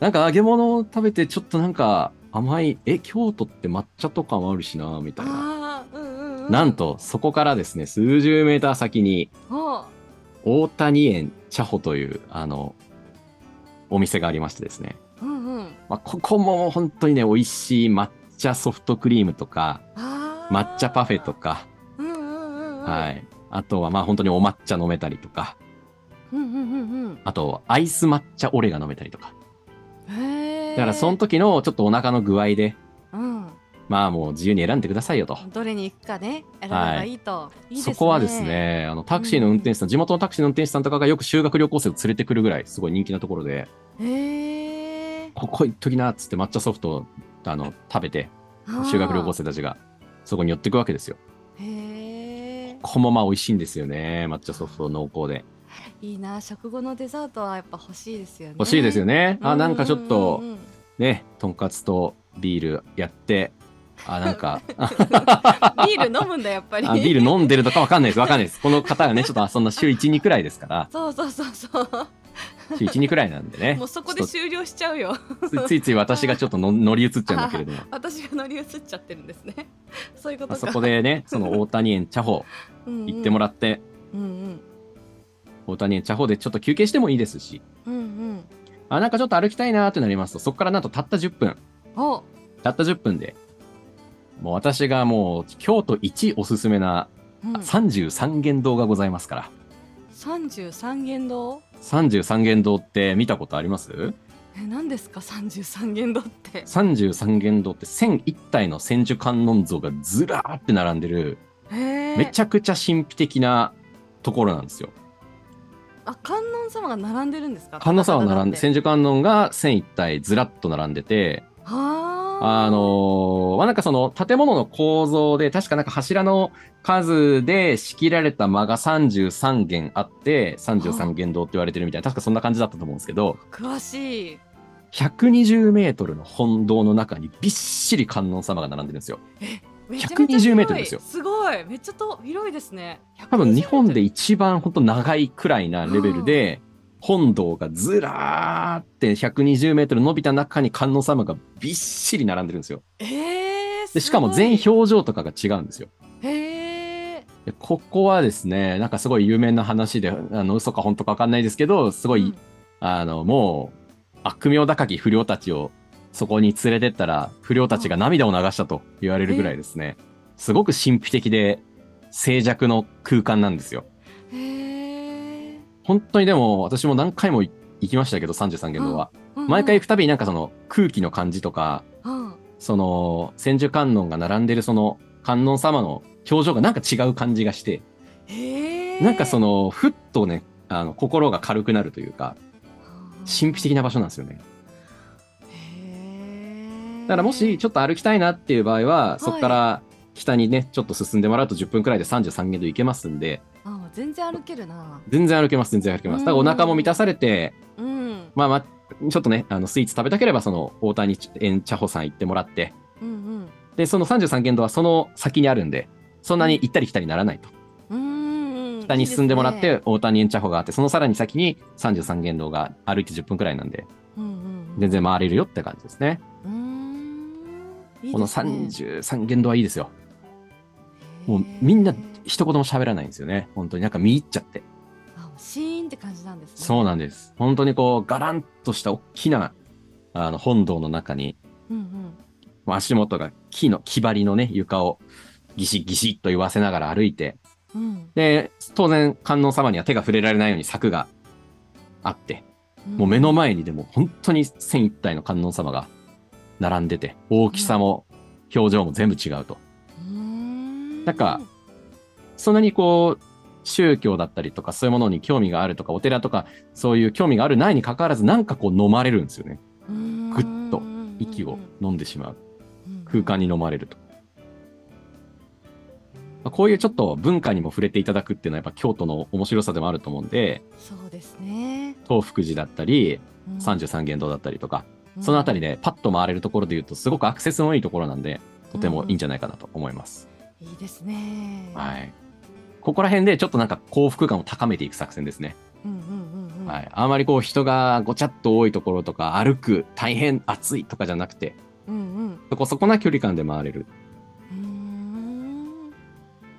なんか揚げ物を食べて、ちょっとなんか甘い、え、京都って抹茶とかもあるしな、みたいな。うんうん、うん、なんと、そこからですね、数十メーター先に、お大谷園茶穂という、あの、お店がありましてですね。うんうん。まあ、ここも本当にね、美味しい抹茶ソフトクリームとか、抹茶パフェとか、うんうんうんうん。はい。あとはまあ本当にお抹茶飲めたりとか、うんうんうんあとアイス抹茶オレが飲めたりとか。だからその時のちょっとお腹の具合で、うんまあもう自由に選んでくださいよと。どれに行くかね選べばいいと、い、いですねそこはですね、あのタクシーの運転手さん、地元のタクシーの運転手さんとかがよく修学旅行生を連れてくるぐらいすごい人気なところで、へえここ行っときなっつって抹茶ソフトをあの食べて、修学旅行生たちがそこに寄っていくわけですよ。へえここもまあ美味しいんですよね。抹茶ソフト濃厚で。いいな食後のデザートはやっぱ欲しいですよね欲しいですよね。あ、なんかちょっとうんうんうんね、とんかつとビールやって、あ、なんか、あビール飲むんだやっぱり。あビール飲んでるとかわかんないです。わかんないです。この方がね、ちょっとそんな週1、2くらいですから、そうそうそうそう。週1、2くらいなんでね。もうそこで終了しちゃうよ。とついつい私がちょっとの乗り移っちゃうんだけれども。私が乗り移っちゃってるんですね。そういうことそこでね、その大谷園茶舗行ってもららって、うんうん。大谷園茶舗でちょっと休憩してもいいですし、うんうん。あ、なんかちょっと歩きたいなーってなりますと、そこからなんとたった10分、お。たった10分で、もう私がもう京都一おすすめなうん。33軒堂がございますから。三十三軒堂？33軒堂って見たことあります？え何ですか？三十三軒堂って ?33 軒堂って1001体の千手観音像がずらーって並んでる、めちゃくちゃ神秘的なところなんですよ。あ観音様が並んでるんですか？観音様が並んで、は千手観音が1001体ずらっと並んでて、ああのーまあ、なんかその建物の構造で、確かなんか柱の数で仕切られた間が33軒あって、33軒堂って言われてるみたいな、確かそんな感じだったと思うんですけど、詳しい。120メートルの本堂の中にびっしり観音様が並んでるんですよ。めちゃめちゃ120メートルですよ。すごい。めっちゃと広いですね。多分日本で120一番本当長いくらいなレベルで、本堂がずらーって120メートル伸びた中に観音様がびっしり並んでるんですよ。えー、で、しかも全員表情とかが違うんですよ。へえでここはですね、なんかすごい有名な話で、あの、嘘か本当かわかんないですけど、すごい、あの、もう、悪名高き不良たちをそこに連れてったら、不良たちが涙を流したと言われるぐらいですね。すごく神秘的で静寂の空間なんですよ。へえ本当にでも、私も何回も行きましたけど、33軒堂は。毎回行くたびになんかその空気の感じとか、うん。その千手観音が並んでるその観音様の表情がなんか違う感じがして、なんかその、ふっとね、あの、心が軽くなるというか、神秘的な場所なんですよね。だからもしちょっと歩きたいなっていう場合は、そこから北にね、ちょっと進んでもらうと10分くらいで33軒堂行けますんで、全然歩けるな。全然歩けます、全然歩けます。だからお腹も満たされて、うん。まあまあ、ちょっとね、あの、スイーツ食べたければ、その、大谷園茶舗さん行ってもらって、うんで、その33軒堂はその先にあるんで、そんなに行ったり来たりならないと。うんうん北に進んでもらって、大谷園茶舗があって、そのさらに先に33軒堂が歩いて10分くらいなんで、うんうん全然回れるよって感じですね。うーん。いいこのですね33軒堂はいいですよ。もうみんな一言も喋らないんですよね。本当になんか見入っちゃって。あシーンって感じなんですねそうなんです。本当にこう、ガランとした大きな、あの、本堂の中に、うんうんもう足元が木の木張りのね、床をギシギシっと言わせながら歩いて、うんで、当然観音様には手が触れられないように柵があって、もう目の前にでも本当に千一体の観音様が並んでて、大きさも表情も全部違うと。うんなんかそんなにこう、宗教だったりとかそういうものに興味があるとか、お寺とかそういう興味があるないに関わらず、なんかこう飲まれるんですよね。ぐっと息を飲んでしまう。空間にに飲まれると。まあこういうちょっと文化にも触れていただくっていうのはやっぱ京都の面白さでもあると思うんで、そうですね東福寺だったり、うん33軒堂だったりとか、そのあたりでパッと回れるところで言うと、すごくアクセスのいいところなんで、とてもいいんじゃないかなと思います。いいですねはい。ここら辺でちょっとなんか幸福感を高めていく作戦ですね。うんうんうんうんはい。あまりこう人がごちゃっと多いところとか、歩く、大変暑いとかじゃなくて、うんそこそこな距離感で回れる。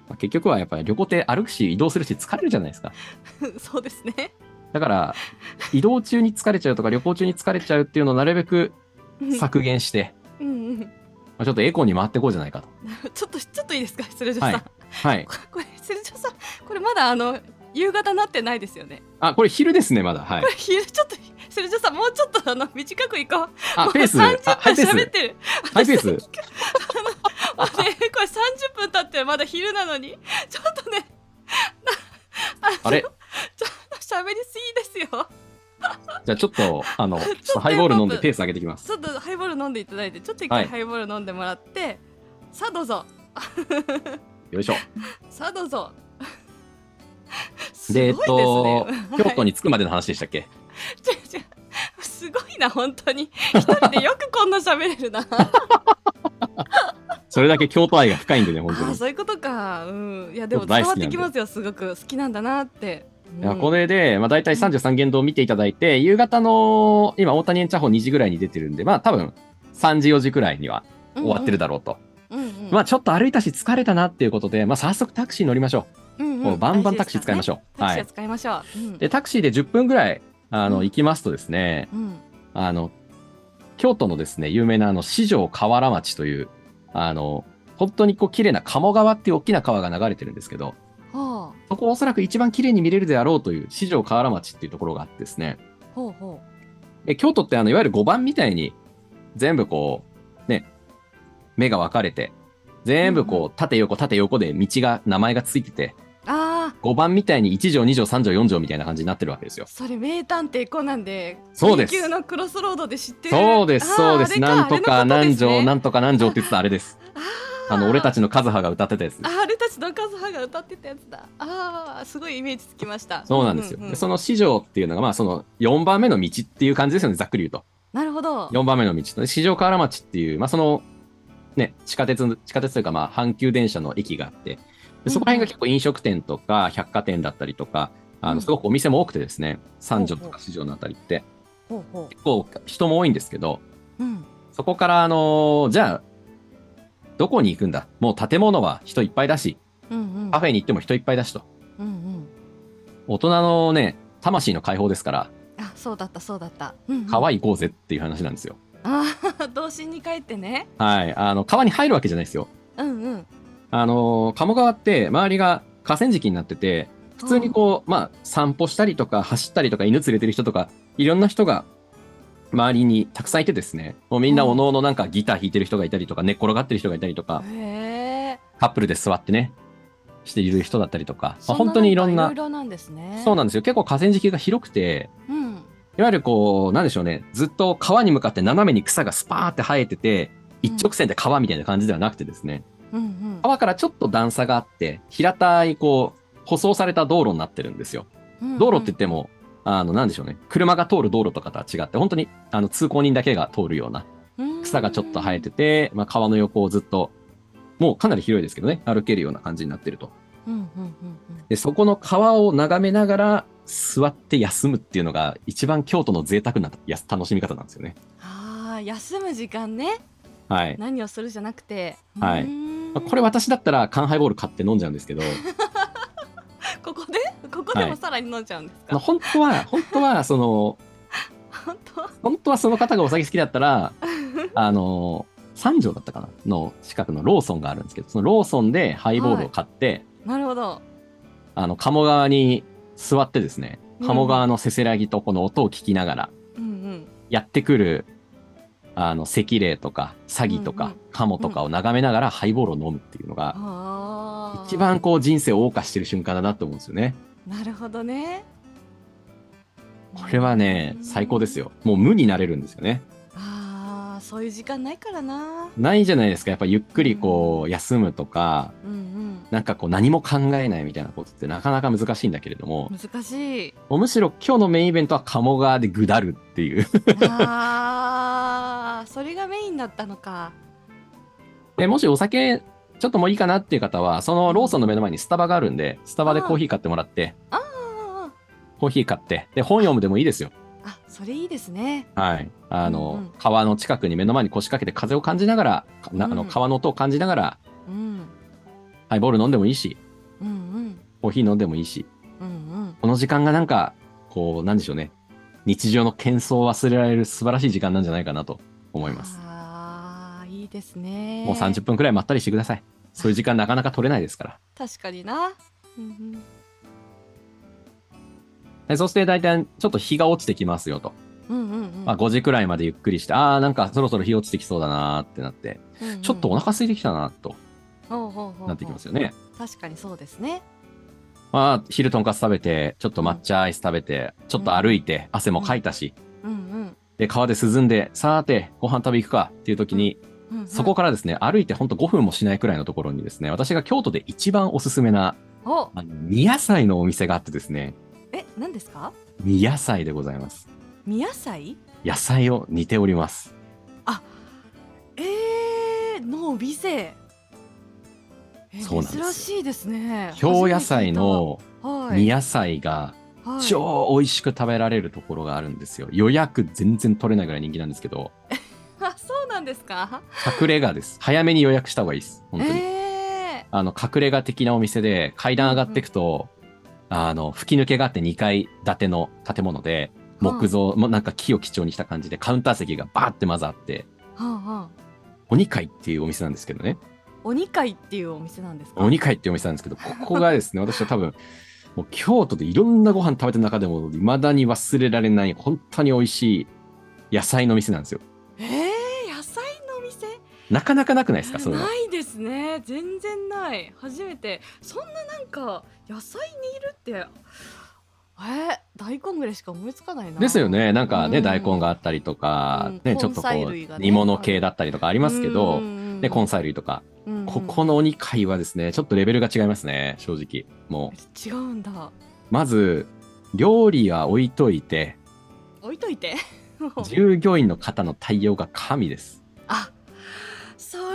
まあ結局はやっぱり旅行って歩くし移動するし疲れるじゃないですか。そうですねだから、移動中に疲れちゃうとか旅行中に疲れちゃうっていうのをなるべく削減して、うんうんまあちょっとエコに回っていこうじゃないかと。ちょっとちょっといいですか？失礼しまはいしたはい。これ失礼しましたこれまだあの夕方なってないですよね？あ、これ昼ですね、まだ。はいこ。れ昼ちょっと失礼しましたもうちょっとあの短くいこうあ、ペース。30あ、ハイペース。分喋ってるハイペース。もうねこれ30分経ってまだ昼なのにちょっとねあれ？喋りすぎですよじゃあちょっと、あの、ちょっちょっととハイボール飲んでペース上げてきます。ちょっとハイボール飲んでいただいてちょっと一はい回ハイボール飲んでもらって、さあどうぞよいしょ。さあどうぞ。すで、えっと京都に着くまでの話でしたっけ？すごいな本当に。一人でよくこんな喋れるな。それだけ京都愛が深いんでね、本当に。そういうことか。うん。いやでも伝わってきますよすごく好きなんだなって、うん。いやこれで、まあ、大体33限度を見ていただいて、夕方の、今、大谷園茶舗2時ぐらいに出てるんで、まあ、多分、3時、4時くらいには終わってるだろうと。うんうんまあ、ちょっと歩いたし疲れたなっていうことで、まあ、早速タクシー乗りましょう。んう。もうバンバンタクシー使いましょう。はいタクシーを。使いましょう、うん。で、タクシーで10分ぐらい、あの、うん。行きますとですね、うん。あの、京都のですね、有名なあの、四条河原町という、あの、本当にこう、綺麗な鴨川っていう大きな川が流れてるんですけど、ほそこおそらく一番綺麗に見れるであろうという四条河原町っていうところがあってですね、うほう。ほで京都ってあの、いわゆる5番みたいに、全部こう、ね、目が分かれて、全部こう、縦横縦横で道が、名前がついてて、うああ5番みたいに1条、2条、3条、4条みたいな感じになってるわけですよ。それ名探偵コナンでそうですのクロスロードで知ってるそうです、そうです。なんとか何条、なんとか何条って言ってたあれです。あの、俺たちのカズハが歌ってたやつ。ああれたちのカズハが歌ってたやつだああすごいイメージつきましたそうなんですよ。ううでその四条っていうのが、まあ、その4番目の道っていう感じですよね、ざっくり言うと。なるほど4番目の道。で四条河原町っていう、まあ、その、ね、地下鉄、地下鉄というか、まあ、阪急電車の駅があって、でそこら辺が結構飲食店とか百貨店だったりとか、あうん。の、すごくお店も多くてですね、三条とか四条のあたりって、結構人も多いんですけど、そこから、あのーじゃあ、どこに行くんだ？もう建物は人いっぱいだし、カフェに行っても人いっぱいだしと。大人のね、魂の解放ですから、あそうだったそうだった、うんうん、川行こうぜっていう話なんですよ。ああ童心に帰ってね。はい。あの、川に入るわけじゃないですよ。うんうん。あのー鴨川って周りが河川敷になってて、普通にこう、まあ、散歩したりとか、走ったりとか、犬連れてる人とか、いろんな人が、周りにたくさんいてですね、もうみんなうん。おのおのなんかギター弾いてる人がいたりとか、寝っ転がってる人がいたりとか、カップルで座ってね、している人だったりとか、まあ、本当にいろんないろい、ろなんですね。そうなんですよ。結構河川敷が広くて、うんいわゆるこう、なんでしょうね、ずっと川に向かって斜めに草がスパーって生えてて、一直線で川みたいな感じではなくてですね、うんうん。川からちょっと段差があって、平たい、こう、舗装された道路になってるんですよ。うん道路って言っても、あの、なんでしょうね、車が通る道路とかとは違って、本当に、あの、通行人だけが通るような草がちょっと生えてて、まあ、川の横をずっと、もうかなり広いですけどね、歩けるような感じになってると。うんうんうん。で、そこの川を眺めながら座って休むっていうのが一番京都の贅沢なやす楽しみ方なんですよね。ああ休む時間ね。はい。何をするじゃなくて。はい。これ私だったら缶ハイボール買って飲んじゃうんですけど、ここで？ここではい。もさらに飲んじゃうんですか、まあ本当は、本当は、その、本当？本当はその方がお酒好きだったら、あの、三条だったかな？の近くのローソンがあるんですけど、そのローソンでハイボールを買って、なるほど。あの、鴨川に座ってですね、うん。鴨川のせせらぎとこの音を聞きながら、やってくる、あの、赤霊とか、詐欺とかうんうん、カモとかを眺めながらハイボールを飲むっていうのが、一番こう人生を謳歌してる瞬間だなと思うんですよね。なるほどね。これはねう、ん。最高ですよ。もう無になれるんですよね。そういう時間ないからな。ないじゃないですか。やっぱゆっくりこう、休むとか、うんうん。なんかこう何も考えないみたいなことってなかなか難しいんだけれども、難しい。むしろ今日のメインイベントは鴨川でぐだるっていう。ああそれがメインだったのか。でもしお酒ちょっともういいかなっていう方は、そのローソンの目の前にスタバがあるんで、スタバでコーヒー買ってもらって、ああコーヒー買って、で、本読むでもいいですよ。あそれいいですねはい。あの、うんうん川の近くに目の前に腰掛けて風を感じながら、なあのうん川の音を感じながら、うんハイボール飲んでもいいし、うんうんコーヒー飲んでもいいし、うんうんこの時間がなんか、こう、なんでしょうね。日常の喧騒を忘れられる素晴らしい時間なんじゃないかなと思います。ああいいですねもう30分くらいまったりしてください。そういう時間なかなか取れないですから。確かになうんでそして大体ちょっと日が落ちてきますよと。うんうんうん。うんまあ5時くらいまでゆっくりして、ああ、なんかそろそろ日落ちてきそうだなーってなって、うんうん。ちょっとお腹空いてきたなとなってきますよね。確かにそうですね。まあ、昼とんかつ食べて、ちょっと抹茶アイス食べて、ちょっと歩いて、汗もかいたし、うんうん。で、川で涼んで、さーて、ご飯食べ行くかっていう時に、うん。うんそこからですね、歩いてほんと5分もしないくらいのところにですね、私が京都で一番おすすめな、お。あの、宮野菜のお店があってですね、え何ですか？宮野菜でございます。宮菜野菜を煮ております。えー、のお店えそうなんですよ珍しいですね京野菜のはい宮野菜がはい超美味しく食べられるところがあるんですよ。予約全然取れないぐらい人気なんですけど、あそうなんですか？隠れ家です。早めに予約した方がいいです。本当に。えあの、隠れ家的なお店で階段上がっていくと、あの、吹き抜けがあって2階建ての建物で、木造、もうなんか木を基調にした感じで、カウンター席がバーって混ざって、ー、はあはあ鬼会っていうお店なんですけどね。鬼会っていうお店なんですか？鬼会っていうお店なんですけど、ここがですね、私は多分、もう京都でいろんなご飯食べた中でも、未だに忘れられない、本当に美味しい野菜の店なんですよ。えー、なかなかなくないですか？ないですね。全然ない。初めて。そんななんか野菜にいるってえー、大根ぐらいしか思いつかないな。ですよね。なんかね、うん。大根があったりとか、うん。ね、ちょっとこう、ね。煮物系だったりとかありますけど、でで、根菜類とか。うんうん。ここの鬼会はですね、ちょっとレベルが違いますね、正直。もう、違うんだ。まず、料理は置いといて、置いといて？従業員の方の対応が神です。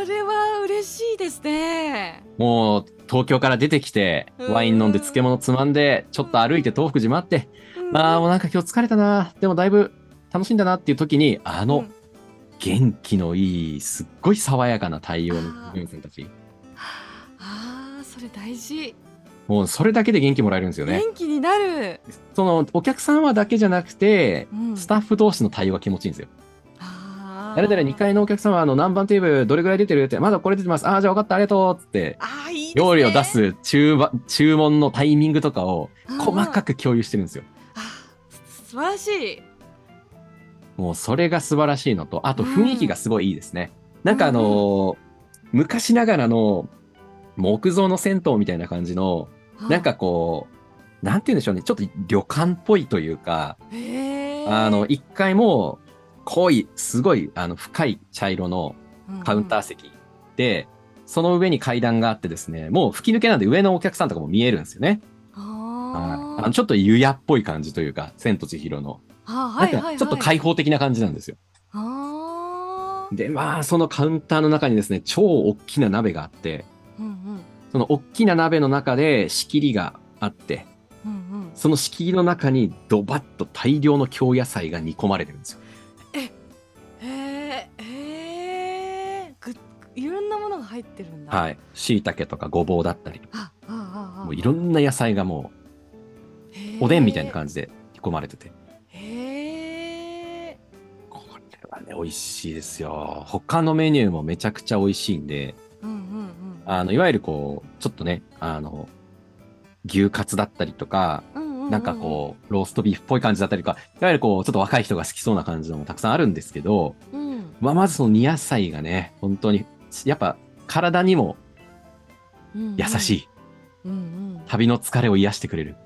あそれは嬉しいですね。もう、東京から出てきて、うん。ワイン飲んで漬物つまんで、ちょっと歩いて東福寺待って、ああ、もうなんか今日疲れたな、でもだいぶ楽しんだなっていう時に、あの、うん。元気のいい、すっごい爽やかな対応の従業員さんたち。あーそれ大事、もうそれだけで元気もらえるんですよね。元気になる、その、お客さんはだけじゃなくて、うん。スタッフ同士の対応が気持ちいいんですよ。誰々2階のお客様はあの何番テーブルどれぐらい出てるって、まだこれ出てます。ああ、じゃあ分かった、ありがとうって、あーいい料理を出す注文注文のタイミングとかをうん細かく共有してるんですよ。あす素晴らしい。もうそれが素晴らしいのと、あと雰囲気がすごいいいですね。なんかあのー昔ながらの木造の銭湯みたいな感じの、なんかこう、なんて言うんでしょうね、ちょっと旅館っぽいというか、あの、1階も濃い、すごいあの深い茶色のカウンター席で、その上に階段があってですね、もう吹き抜けなんで上のお客さんとかも見えるんですよね。あはいーあのちょっと湯屋っぽい感じというか、千と千尋の。ちょっと開放的な感じなんですよ。で、まあ、そのカウンターの中にですね、超大きな鍋があって、うんうんその大きな鍋の中で仕切りがあって、うんうんその仕切りの中にドバッと大量の京野菜が煮込まれてるんですよ。いろんなものが入ってるんだ。はい。椎茸とかごぼうだったり、ああああ。もういろんな野菜がもうおでんみたいな感じで煮込まれてて。へえこれはね、美味しいですよ。他のメニューもめちゃくちゃ美味しいんで、うんうんうん。あの、いわゆるこう、ちょっとね、あの、牛カツだったりとか、うんうんうんなんかこう、ローストビーフっぽい感じだったりとか、いわゆるこう、ちょっと若い人が好きそうな感じのもたくさんあるんですけど、うん。まあ、まずその煮野菜がね、本当に、やっぱ体にも優しい。うんうん旅の疲れを癒してくれる。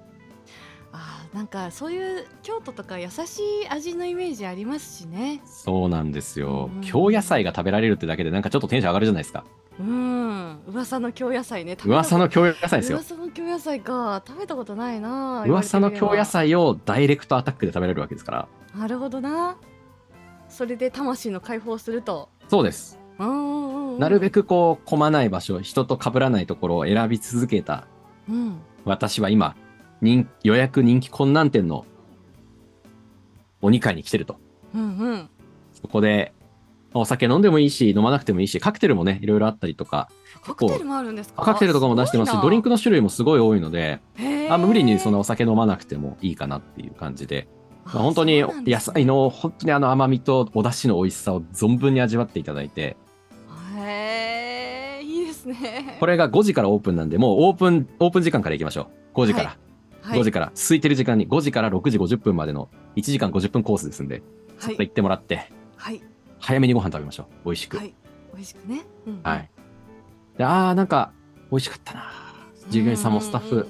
あーなんかそういう京都とか優しい味のイメージありますしねそうなんですようん。京野菜が食べられるってだけでなんかちょっとテンション上がるじゃないですか。うん噂の京野菜ね噂の京野菜ですよ。噂の京野菜か食べたことないな噂の京野菜をダイレクトアタックで食べれるわけですから。なるほどなそれで魂の解放するとそうです。なるべくこう、混まない場所、人と被らないところを選び続けた。うん私は今、人予約人気困難店の鬼会に来てると。うんうん。そこで、お酒飲んでもいいし、飲まなくてもいいし、カクテルもね、いろいろあったりとか、カクテルもあるんですか？カクテルとかも出してますし、ドリンクのの種類もすごい多いので、あ無理にそのお酒飲まなくてもいいかなっていう感じで、まあ本当に野菜の本当にあの甘みとお出汁の美味しさを存分に味わっていただいて、へえいいですねこれが5時からオープンなんで、もうオープン、オープン時間から行きましょう。5時から。はい5時から、空いてる時間に5時から6時50分までの1時間50分コースですんで、ちょっと行ってもらって、はい早めにご飯食べましょう。美味しく。はい。はい美味しくね、うんで、あー、なんか、美味しかったな。従業員さんもスタッフ、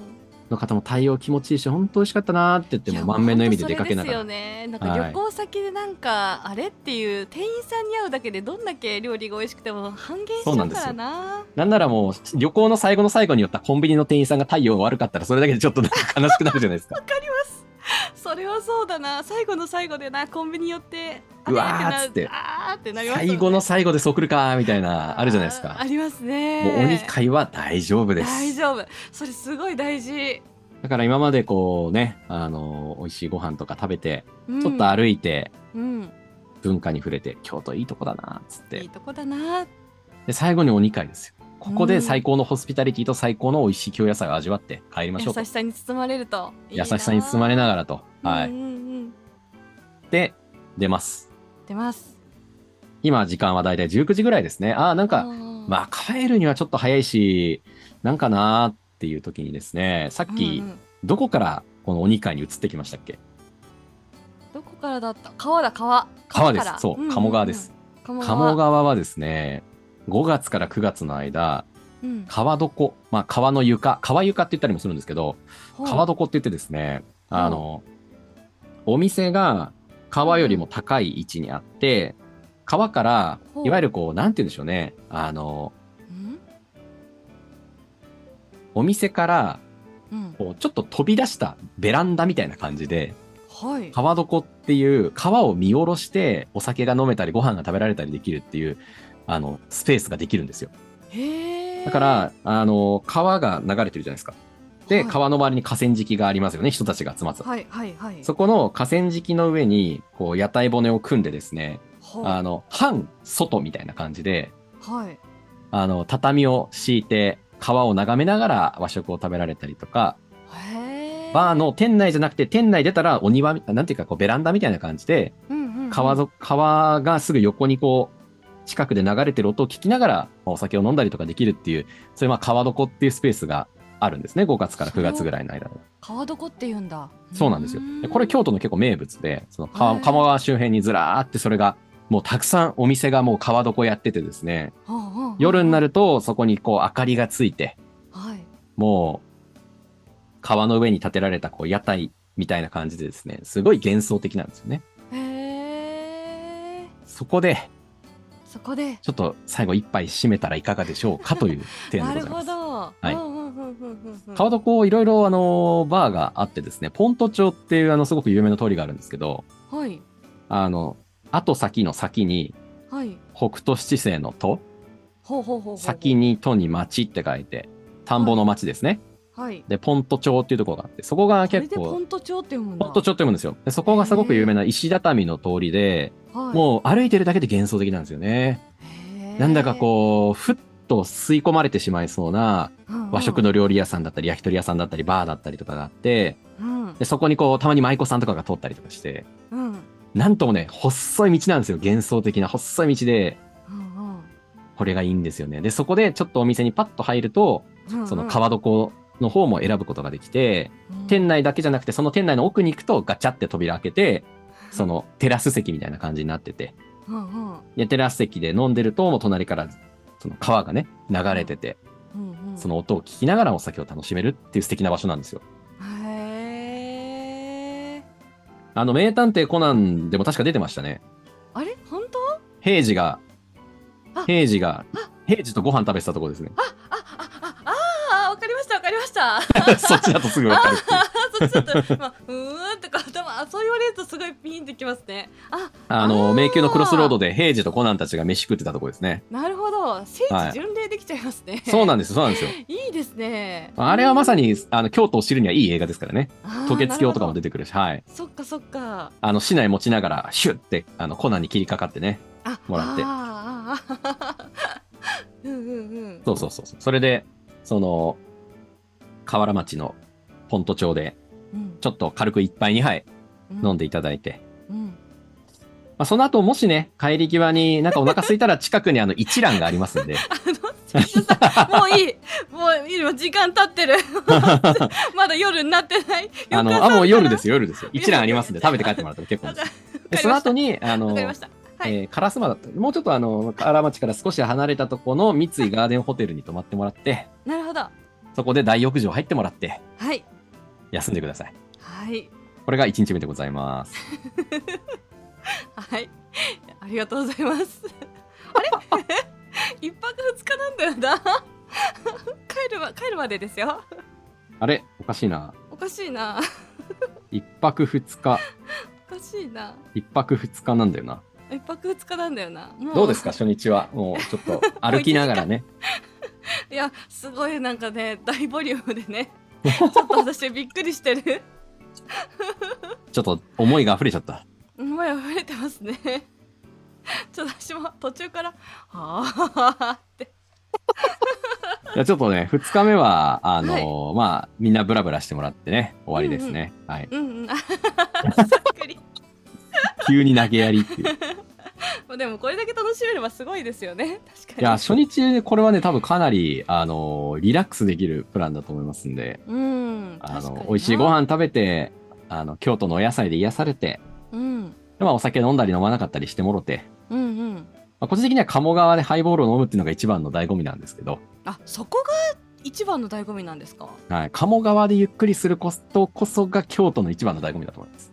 の方も対応気持ちいいし、本当美味しかったなーって言っても、満面の笑みで出かけながら。ですよね。なんかはい。旅行先でなんか、あれっていう店員さんに会うだけでどんだけ料理が美味しくても半減しちゃうからな。なんならもう、旅行の最後の最後によったコンビニの店員さんが対応が悪かったら、それだけでちょっと悲しくなるじゃないですか。わかります それはそうだな。最後の最後でなコンビニ寄ってうわーなっつって。あーってなりますよね。最後の最後でそう来るかーみたいな、あるじゃないですか。あ。りますね。もうお二回は大丈夫です。大丈夫。それすごい大事、だから今までこうね、あの、美味しいご飯とか食べて、うん。ちょっと歩いて、うん。文化に触れて、京都いいとこだな、つって。いいとこだな。で、最後にお二回ですよ。ここうんで最高のホスピタリティと最高の美味しい京野菜を味わって帰りましょうと優し。さに包まれると優しさに包まれながらと。はい。うんうんうんで、出ます。出ます今時間はだいたい19時ぐらいですね。ああ、なんか、あまあ帰るにはちょっと早いし、なんかなーっていう時にですね、さっき、うんうんどこからこのお二階に移ってきましたっけ？どこからだった？川だ川川です。そう、んんん鴨川です。鴨川はですね、5月から9月の間、うん。川床、まあ川の床、川床って言ったりもするんですけど、川床って言ってですね、あの、お店が川よりも高い位置にあって、川からいわゆるこう、なんて言うんでしょうね、あの、うん。お店から、うん。こう、ちょっと飛び出したベランダみたいな感じで、はい。川床っていう川を見下ろしてお酒が飲めたりご飯が食べられたりできるっていう、あの、スペースができるんですよ。だから、あの、川が流れてるじゃないですか。で、はい川の周りに河川敷がありますよね。人たちが集まってた。はいはいはいそこの河川敷の上に、こう、屋台骨を組んでですね、あの、半外みたいな感じで、はいあの、畳を敷いて、川を眺めながら和食を食べられたりとか、バーの店内じゃなくて、店内出たらお庭み、なんていうか、こう、ベランダみたいな感じで、うんうんうん川ぞ、川がすぐ横にこう、近くで流れてる音を聞きながら、まあお酒を飲んだりとかできるっていう、そういうまあ川床っていうスペースがあるんですね。5月から9月ぐらいの間で。川床って言うんだ。そうなんですよ。でこれ日京都の結構名物で、その川鴨川周辺にずらーってそれが、もうたくさんお店がもう川床やっててですね、夜になるるとそこにこう明かりがついて、はい。もう川の上に建てられたこう屋台みたいな感じでですね、すごい幻想的なんですよね。そこで、そこで。ちょっと最後一杯締めたらいかがでしょうかというテーマなるでございます。ほど。はい。川床いろいろあのバーがあってですね、ポント町っていうあのすごく有名な通りがあるんですけど、はい。あの、後先の先にはい。北斗七星の都、ほうほうほう先に都に町って書いて、田んぼの町ですね。はいで、ポント町っていうところがあって、そこが結構、でポント町って読むんだ。ポント町って読むんですよ。でそこがすごく有名な石畳の通りで、はい。もう歩いてるだけで幻想的なんですよね。なんだかこう、ふっと吸い込まれてしまいそうなうんうん。和食の料理屋さんだったり、焼き鳥屋さんだったり、バーだったりとかがあって、うん。でそこにこう、たまに舞妓さんとかが通ったりとかして、うん。なんともね、細い道なんですよ。幻想的な細い道で、うんこれがいいんですよね。で、そこでちょっとお店にパッと入ると、うんその川床の方も選ぶことができて、うん。店内だけじゃなくて、その店内の奥に行くとガチャって扉開けて、そのテラス席みたいな感じになってて、で、テラス席で飲んでると、もう隣からその川がね、流れてて、その音を聞きながらお酒を楽しめるっていう素敵な場所なんですよ。へえあの、名探偵コナンでも確か出てましたね。あれ？本当？平次があ、平次が、平次とご飯食べてたとこですね。ああしたわかりましたそっちだとすぐわかるっていう。あそっちだと、まあ、うーんとか頭あそう言われるとすごいピンってきますねああの、迷宮のクロスロードで平次とコナンたちが飯食ってたとこですね。なるほど聖はい地巡礼できちゃいますね、そうなんです、そうなんですよ。いいですねあれはまさにに、あの、京都を知るにはいい映画ですからね。渡月橋とかも出ててくるし、はい。そっかそっかあの、市内持ちながら、シュッて、あの、コナンに切りかかってね。あもらってあーあ うんうんうんそうそうそう。それで、その、河原町のポント町で、うん。ちょっと軽く一杯二杯うん。飲んでいただいて、うん。まあ、その後、もしね、帰り際になんかお腹空いたら近くにあの 一蘭がありますんで、もういい。もう今時間経ってる。まだ夜になってない。あの、あ、もう夜ですよよ、夜ですよ。一蘭ありますんで、食べて帰ってもらっても結構です。その後に、あのはい、えー烏丸だった。もうちょっとあの、河原町から少し離れたとこの三井ガーデンホテルに泊まってもらって、なるほどそこで大浴場入ってもらって、はい。休んでください。はい。これが1日目でございます。はい。ありがとうございます。あれ？一泊二日なんだよな。帰るま帰るまでですよ。あれ？おかしいな。おかしいな。1泊2日、おかしいな。1泊2日なんだよな。一泊二日なんだよな。もどうですか？初日は。もうちょっと歩きながらね。いやすごいなんかね大ボリュームでねちょっと私びっくりしてる。ちょっと思いが溢れちゃった。思い溢れてますね。ちょっと私も途中から「はあ」って。いやちょっとね、2日目は、あのーまあ、みんなブラブラしてもらってね、終わりですね。はい。うんうん。あさっくり。急に投げやりっていう。でもこれだけ楽しめればすごいですよね確かに。や、初日、これはね、多分かなり、あのーリラックスできるプランだと思いますんで、うんあの美味しいご飯食べて、あの、京都のお野菜で癒されて、うん。でまあ、お酒飲んだり飲まなかったりしてもろて、うんうん。まあ、個人的には鴨川でハイボールを飲むっていうのが一番の醍醐味なんですけど、あそこが一番の醍醐味なんですか？はい、鴨川でゆっくりすることこそが京都の一番の醍醐味だと思います。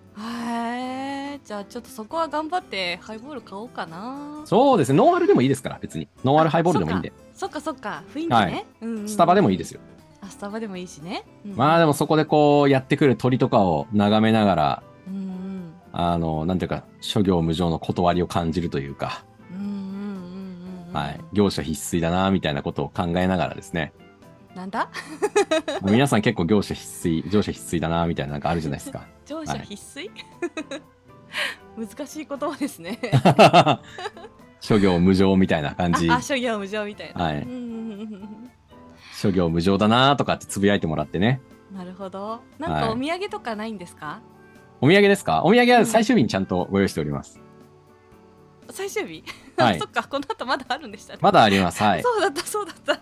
じゃあちょっとそこは頑張ってハイボール買おうかな。そうですね、ノンアルでもいいですから、別に。ノンアルハイボールでもいいんで。そっか。そっか雰囲気ね、はい。うんうんうん。スタバでもいいですよ。あスタバでもいいしね、うんまあでもそこでこう、やってくる鳥とかを眺めながら、うんうん。あの、なんていうか、諸行無常の断りを感じるというか、はい、業者必須だな、みたいなことを考えながらですね。なんだ？皆さん結構業者必須、業者必須だな、みたいななんかあるじゃないですか。乗車必須、難しい言葉ですね。諸行無常みたいな感じ。諸行無常みたいな、はい。うんうんうん諸行無常だなとかってつぶやいてもらってね。うんなるほど。なんはいかお土産とかないんですか、お土産ですか？お土産は最終日にちゃんとご用意しております。最終日、はい。あそっかこの後まだあるんでしたね、まだあります。はい。そうだったそうだった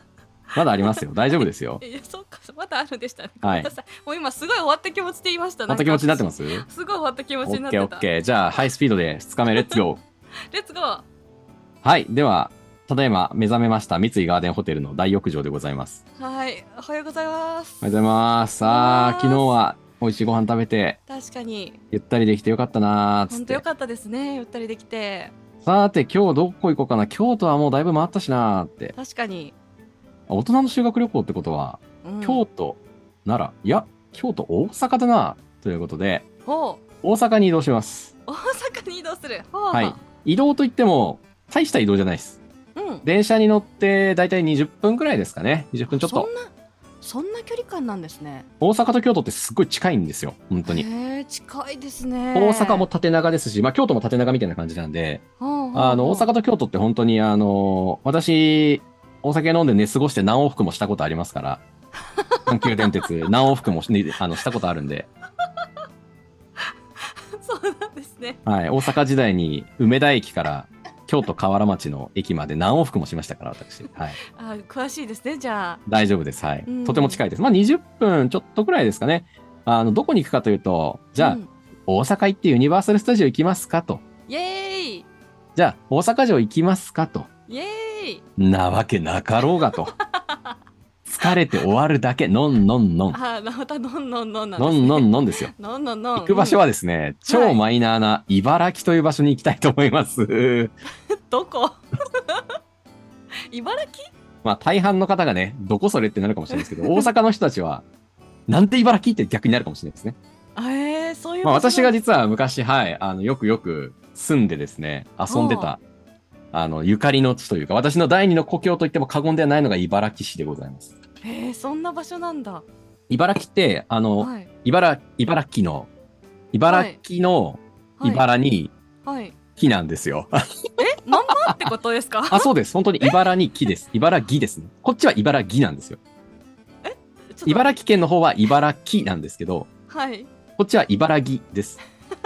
まだありますよ。大丈夫ですよ。いやそっかまだあるんでしたね、はいごめんなさいもう今すごい終わった気持ちで言いましたまた気持ちになってすますオすごい終わった気持ちになっッケーオてたッケー。じゃあ、ハイスピードで2日目、レッツゴー。レッツゴーはい。では、ただいま目覚めました三井ガーデンホテルの大浴場でございます。はいおはようございますおはようございます。さあ、おはようございます昨日は美味しいご飯食べて、確かにゆったりできてよかったなーっつって。本当よかったですねゆったりできてさて、今日どこ行こうかな。京都はもうだいぶ回ったしなーって。確かに、大人の修学旅行ってことは、うん、京都、奈良、いや、京都、大阪だな。ということで、ほう大阪に移動します。大阪に移動するほうはい。移動といっても、大した移動じゃないです。うん電車に乗って、だいたい20分くらいですかね。20分ちょっとそん。なそんな距離感なんですね大阪と京都ってすっごい近いんですよ。本当に。へえ近いですね大阪も縦長ですし、まあ京都も縦長みたいな感じなんで、あの、大阪と京都って本当にあの、私、お酒飲んで寝過ごして何往復もしたことありますから、阪急電鉄 何往復もし、ねあのしたことあるんで、そうなんですねはい、大阪時代に梅田駅から京都河原町の駅まで何往復もしましたから、私。はい。あ詳しいですねじゃあ大丈夫です。はいうん。とても近いです。まあ20分ちょっとくらいですかね。あの、どこに行くかというと、じゃあ、うん大阪行ってユニバーサル・スタジオ行きますかと。イエーイじゃあ、大阪城行きますかと。イエーイなわけなかろうがと。疲れて終わるだけ、のんのんのん。あまたのんのんのんなんのんのんんのんですよ。のんのんのん行く場所はですね、超マイナーな茨城という場所に行きたいと思います。どこ？茨城？まあ大半の方がね、どこそれってなるかもしれないですけど、大阪の人たちは、なんで茨城って逆になるかもしれないですね。あえー、そういうまあ場所私が実は昔、はい、あの、よくよく住んでですね、遊んでた、あの、ゆかりの地というか、私の第二の故郷といっても過言ではないのが茨城市でございます。えー、そんな場所なんだ茨城って、あの、はい茨、茨城の、茨城のはい茨にはい木なんですよ。えまんまってことですか？あ、そうです。本当に茨に木です。茨城ですね。こっちは茨城なんですよ。ちょっと茨城県の方は茨城なんですけど、はいこっちは茨城です。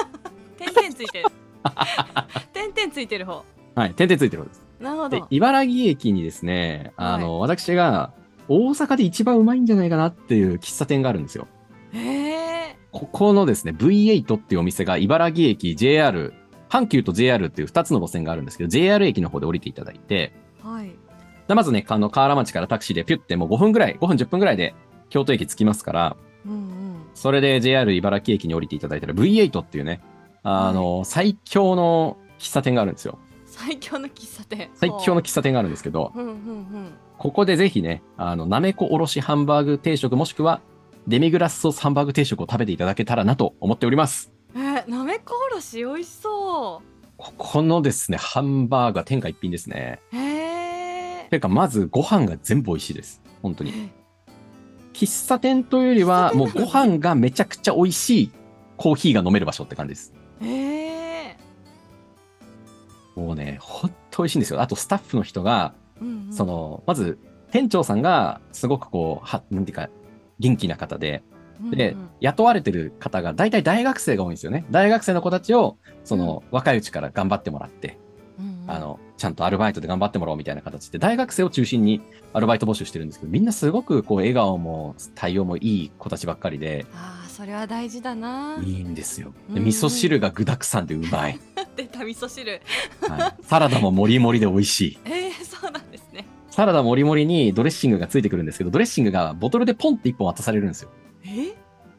点々ついてる 点々ついてる方はい。点々ついてる方です。なるほど、で茨城駅にですね、あの、私が大阪で一番うまいんじゃないかなっていう喫茶店があるんですよ。えここのですね、V8 っていうお店が茨城駅 JR、阪急と JR っていう2つの路線があるんですけど、JR 駅の方で降りていただいて、ー、はいでまずね、あの、河原町からタクシーでピュってもう5分ぐらい、5分10分ぐらいで京都駅着きますから、うんうんそれで JR 茨城駅に降りていただいたら V8 っていうね、あの、最強の喫茶店があるんですよ。最強の喫茶店 最強の喫茶店があるんですけど、うんうんうんここでぜひね、あの、なめこおろしハンバーグ定食もしくは、デミグラスソースハンバーグ定食を食べていただけたらなと思っております。えー、なめこおろし美味しそここのですね、ハンバーグは天下一品ですね。うへえてか、まずご飯が全部美味しいです。本当に。喫茶店というよりは、もうご飯がめちゃくちゃ美味しいコーヒーが飲める場所って感じです。ええもうね、ほんと美味しいんですよ。あとスタッフの人が、うんうんその、まず、店長さんが、すごくこう、は、なんていうか、元気な方で、で、うんうん雇われてる方が、大体大学生が多いんですよね。大学生の子たちを、その、若いうちから頑張ってもらって、うんうんあの、ちゃんとアルバイトで頑張ってもらおうみたいな形で、大学生を中心にアルバイト募集してるんですけど、みんなすごくこう、笑顔も対応もいい子たちばっかりで、ああそれは大事だないいんですよ。味噌汁が具沢山でうまい。出た味噌汁はい、サラダももりもりで美味しい。えー、そうなんですね。サラダもりもりにドレッシングがついてくるんですけど、ドレッシングがボトルでポンって一本渡されるんですよ。え？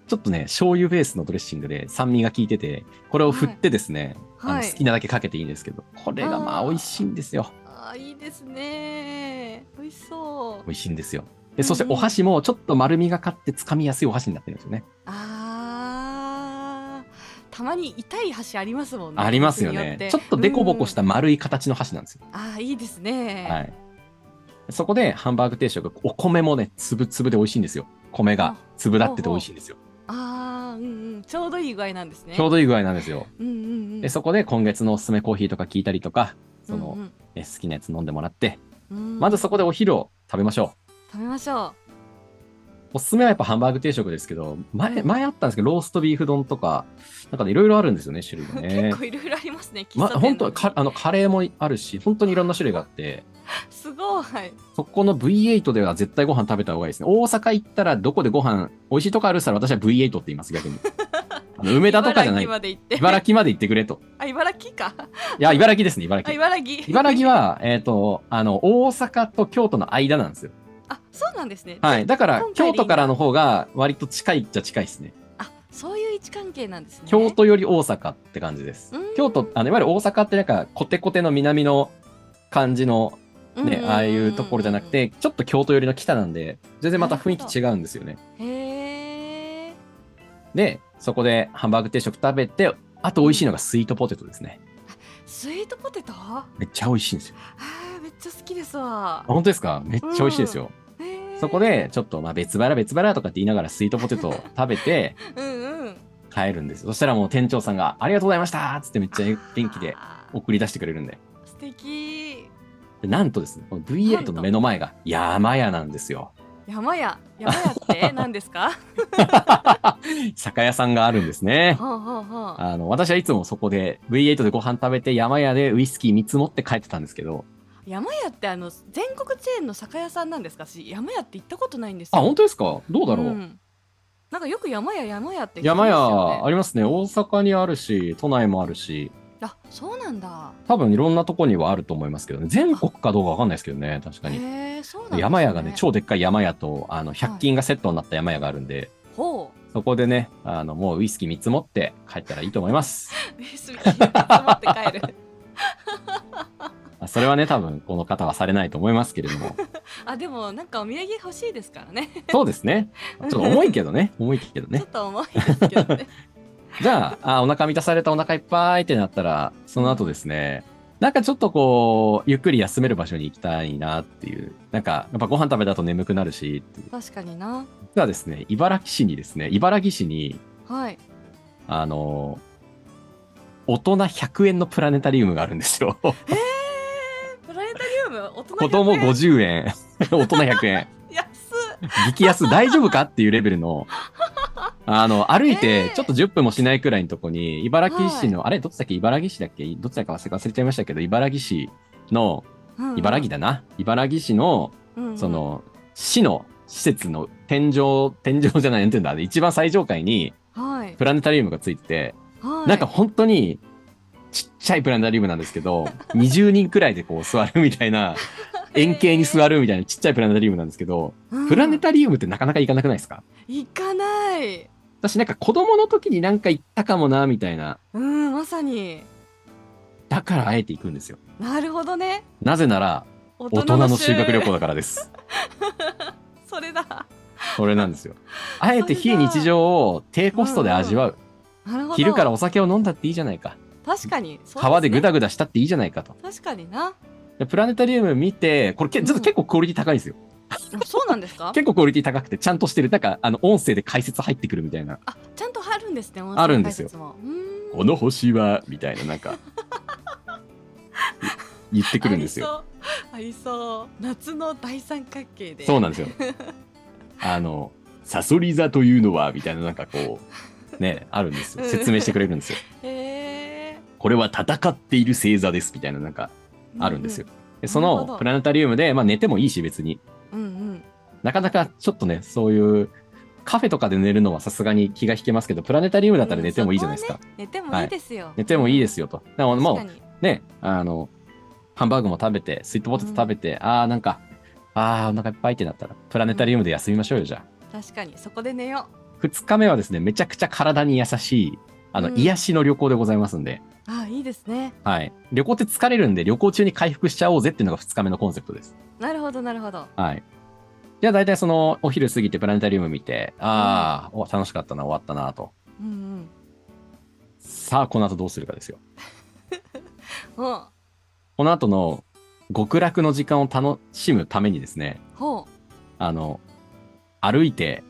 ちょっとね、醤油ベースのドレッシングで酸味が効いてて、これを振ってですね、あのはい。好きなだけかけていいんですけど、これがまあ美味しいんですよ。あーいいですね。美味しそう。美味しいんですよ。で、そしてお箸もちょっと丸みがかって掴みやすいお箸になってるんですよね。あーたまに痛い箸ありますもんねありますよ。ねちょっとデコボコした丸い形の箸なんですよ。ああいいですねはい。そこでハンバーグ定食、お米もね、つぶつぶで美味しいんですよ。米が粒立ってて美味しいんですよ。ああうんうんちょうどいい具合なんですねちょうどいい具合なんですよ。うんうんうんで、そこで今月のおすすめコーヒーとか聞いたりとか、その、うんえ好きなやつ飲んでもらって、うんうんまずそこでお昼を食べましょ食べましょう。おすすめはやっぱハンバーグ定食ですけど、前、うん前あったんですけど、ローストビーフ丼とか、なんかね、いろいろあるんですよね、種類う、がね結。構いろいろありますね喫ま、本当か、あの、カレーもあるし、本当にいろんな種類があって、すごいそこの V8 では絶対ご飯食べた方がいいですね。大阪行ったらどこでご飯、美味しいとこあるったら私は V8 って言います、逆に。梅田とかじゃない茨城。まで行って茨城まで行ってくれと。あ茨城かいや、茨城ですね、茨あ城。茨城茨城は、えっ、と、あの、大阪と京都の間なんですよ。あそうなんですねはい。だから京都からの方が割と近いっちゃ近いですね。あそういう位置関係なんですね京都より大阪って感じですうん。京都、あの、いわゆる大阪ってなんか、コテコテの南の感じのね、ああいうところじゃなくて、ちょっと京都寄りの北なんで、全然また雰囲気違うんですよね。へえで、そこでハンバーグ定食食べて、あと美味しいのがスイートポテトですね。スイートポテト？あめっちゃ美味しいんですよ。ーめっちゃ好きですわあ本当ですか？めっちゃ美味しいですよ。へーそこで、ちょっと、まあ、別腹別腹とかって言いながらスイートポテトを 食べてうんうん帰るんですよ。そしたらもう店長さんが、ありがとうございましたっつってめっちゃ元気で送り出してくれるんで。素敵でなんとですね、この V8 の目の前が山屋なんですよ。山屋山屋って 何ですか？酒屋さんがあるんですね。はあはあはああの、私はいつもそこで V8 でご飯食べて山屋でウイスキー3つ持って帰ってたんですけど、山屋ってあの全国チェーンの酒屋さんなんですか？し山屋って行ったことないんですよ。あ、本当ですか？どうだろう、ん。なんかよく山屋山屋って聞きます山屋ありますね。大阪にあるし、都内もあるし、あそうなんだ。多分いろんなとこにはあると思いますけどね。全国かどうかわかんないですけどね、確かに。ね。山屋がね、超でっかい山屋と、あの、100均がセットになった山屋があるんで、ほう。そこでね、あの、もうウイスキー3つ持って帰ったらいいと思います。レースビー持って帰る。あそれはね、多分この方はされないと思いますけれども。あでもなんかお土産欲しいですからねそうですね。ちょっと重いけどね。重いけどねちょっ。と重いですけどね じゃああ、お腹満たされたお腹いっぱいってなったら、その後ですね、なんかちょっとこう、ゆっくり休める場所に行きたいなっていう。なんか、やっぱご飯食べた後眠くなるしっていう。確かにな実はですね、茨城市にですね、茨城市に、はいあの、大人100円のプラネタリウムがあるんですよ。えー、ネタリウム大人子供100円50円、大人100円。安っ。激安大丈夫かっていうレベルの、あの、歩いえてー。ちょっと10分もしないくらいのとこに、茨城市の、あれどっちだっけ？茨城市だっけ？どっちだか忘れちゃいましたけど、茨城市の、うん茨城だな。茨城市の、その、市の施設の天井、天井じゃない、なんていうんだ、一番最上階にはい。プラネタリウムがついてて、はい。なんか本当に、ちっちゃいプラネタリウムなんですけど、20人くらいでこう座るみたいな、円形に座るみたいなちっちゃいプラネタリウムなんですけど、うんプラネタリウムってなかなか行かなくないですか？行かない私なんか子供の時になんか行ったかもな、みたいな。うんまさにだからあえて行くんですよ。なるほどねなぜなら、大大人の修学旅行だからです。それだそれなんですよ。あえて非日常を低コストで味わう。昼からお酒を飲んだっていいじゃないか。確かにね川でぐだぐだしたっていいじゃないかと。確かになでプラネタリウム見て、これけ、ちょっと結構クオリティ高いんですよ。あそうなんですか？結構クオリティ高くて、ちゃんとしてる。なんか、あの、音声で解説入ってくるみたいな。あちゃんとあるんですねあるんですよこの星は、みたいな、なんか、言ってくるんですよ。ありそうありそう夏の大三角形でそうなんですよ。あの、サソリ座というのは、みたいな、なんかこう、ね、あるんですよ。うん説明してくれるんですよ。へえこれは戦っている星座です、みたいな、なんか、あるんですよ。でそのプラネタリウムで、まあ寝てもいいし、別に。うんうんなかなかちょっとね、そういう、カフェとかで寝るのはさすがに気が引けますけど、プラネタリウムだったら寝てもいいじゃないですか。寝てもいいですよ、寝てもいいですよ。と。だからもうね、あの、ハンバーグも食べて、スイートポテト食べて、ああ、なんか、ああ、お腹いっぱいってなったら、プラネタリウムで休みましょうよ、じゃあ。確かに。そこで寝よ二日目はですね、めちゃくちゃ体に優しい、あの、うん癒しの旅行でございますんで、うあいいですねはい。旅行って疲れるんで、旅行中に回復しちゃおうぜっていうのが二日目のコンセプトです。なるほどなるほどはい。じゃあ大体その、お昼過ぎてプラネタリウム見て、ああ、お楽しかったな、終わったな、と。うんうんさあ、この後どうするかですよ。この後の極楽の時間を楽しむためにですね、ほうあの、歩いて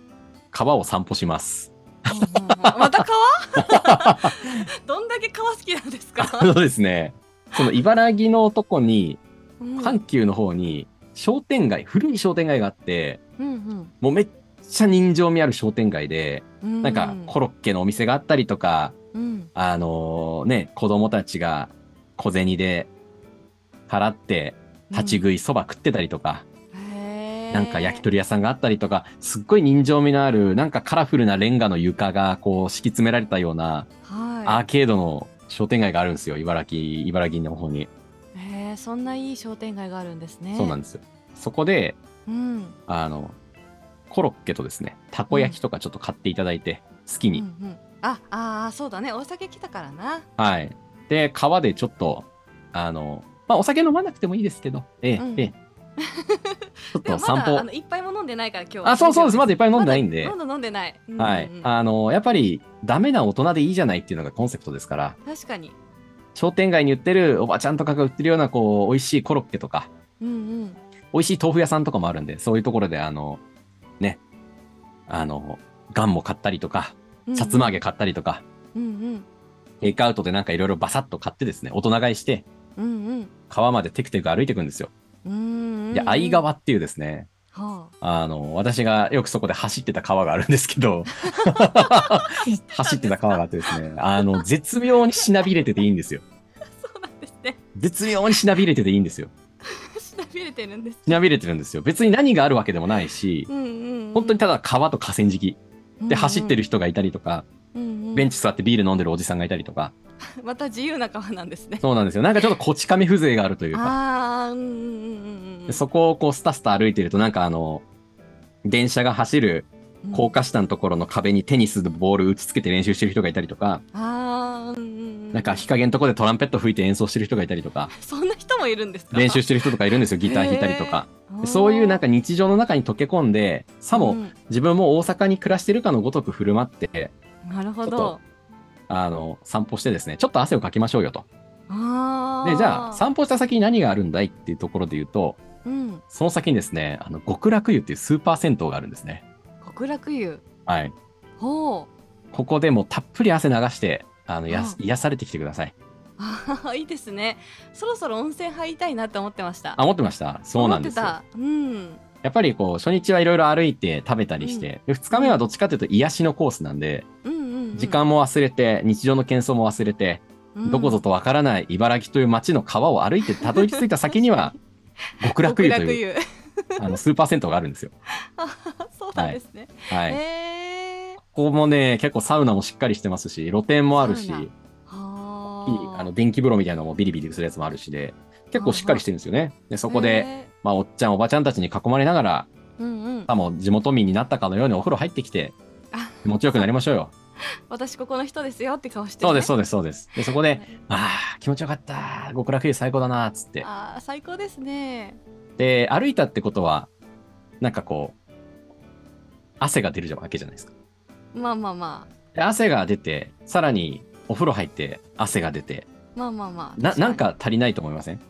川を散歩します。うんうんうんまた川？どんだけ川好きなんですか？あのですね、その茨城のとこに、うん。阪急の方に商店街、古い商店街があって、うんもうめっちゃ人情味ある商店街で、うん。なんかコロッケのお店があったりとか、うん。あのね、子供たちが小銭で払って立ち食いそば食ってたりとか、なんか焼き鳥屋さんがあったりとか、すっごい人情味のある、なんかカラフルなレンガの床がこう敷き詰められたようなアはーケードの商店街があるんですよ。茨城、茨城の方に。いへーそんないい商店街があるんですねでそうなんですよ。そこで、うんあの、コロッケとですね、たこ焼きとかちょっと買っていただいて、好きに。うんうんああーそうだねお酒来たからなはい。で、川でちょっと、あの、まあ、お酒飲まなくてもいいですけど、ええ、うんええ。ちょっと散歩まだあの。一杯も飲んでないから今日は。あ、そうそうです。まだいっぱい飲んでないんで。まだ。飲んでない、うんうんうん。はい。あの、やっぱり、ダメな大人でいいじゃないっていうのがコンセプトですから、確かに。商店街に売ってるおばちゃんとかが売ってるような、こう、美味しいコロッケとか、うんうん。美味しい豆腐屋さんとかもあるんで、そういうところで、あの、ね、あの、ガンも買ったりとか、うんさつま揚げ買ったりとか、うん。テイクアウトでなんかいろいろバサッと買ってですね、大人買いして、うんうん。川までテクテク歩いていくんですよ。うん。うんで、相川っていうですね、はあ。の、私がよくそこで走ってた川があるんですけど、走ってた川があってですね、あの、絶妙にしなびれてていいんですよ。あそうなんですね。絶妙にしなびれてていいんですよ。しなびれてるんですしなびれてるんですよ。別に何があるわけでもないし、うんうんうん。本当にただ川と河川敷で走ってる人がいたりとか、ベンチチ座ってビール飲んでるおじさんがいたりとか、また自由な川なんですね。そうなんですよ。なんかちょっとこち亀風情があるというか、うんうんそこをこうスタスタ歩いてるとなんかあの、電車が走る高架下のところの壁にテニスのボール打ちつけて練習してる人がいたりとか、うんなんか日陰のところでトランペット吹いて演奏してる人がいたりとか、そんな人もいるんですか？練習してる人とかいるんですよ、ギター弾いたりとか。そういうなんか日常の中に溶け込んで、さもうん。自分も大阪に暮らしてるかのごとく振る舞って、なるほど。ちょっとあの、散歩してですね、ちょっと汗をかきましょうよと。ああで、じゃあ、散歩した先に何があるんだいっていうところで言うと、うん。その先にですね、あの、極楽湯っていうスーパー銭湯があるんですね。極楽湯。はい。ほう。ここでもうたっぷり汗流して、あの、や癒されてきてください。あー いいですね。そろそろ温泉入りたいなって思ってました。あ、思ってました。そうなんですよ。思ってた。うんやっぱりこう、初日はいろいろ歩いて食べたりして、で2日目はどっちかというと癒しのコースなんで、うんうんうん。時間も忘れて、日常の喧騒も忘れて、うん。どこぞとわからない茨城という街の川を歩いてたどり着いた先には、極楽湯という、あの、スーパー銭湯があるんですよ。あそうなんですね、はい。へえここもね、結構サウナもしっかりしてますし、露天もあるし、あの、電気風呂みたいなのもビリビリするやつもあるしで、結構しっかりしてるんですよね。で、そこで、まあ、おっちゃん、おばちゃんたちに囲まれながら、うんうんさも地元民になったかのようにお風呂入ってきて、気持ちよくなりましょうよ。私ここの人ですよって顔して、ね、そうです、そうです、そうです。で、そこで、ああ、気持ちよかった。極楽湯最高だな、つって。ああ最高ですねで、歩いたってことは、なんかこう、汗が出るわけじゃないですか。まあまあまで汗が出て、さらにお風呂入って汗が出て、あまあまあまあな、なんか足りないと思いません、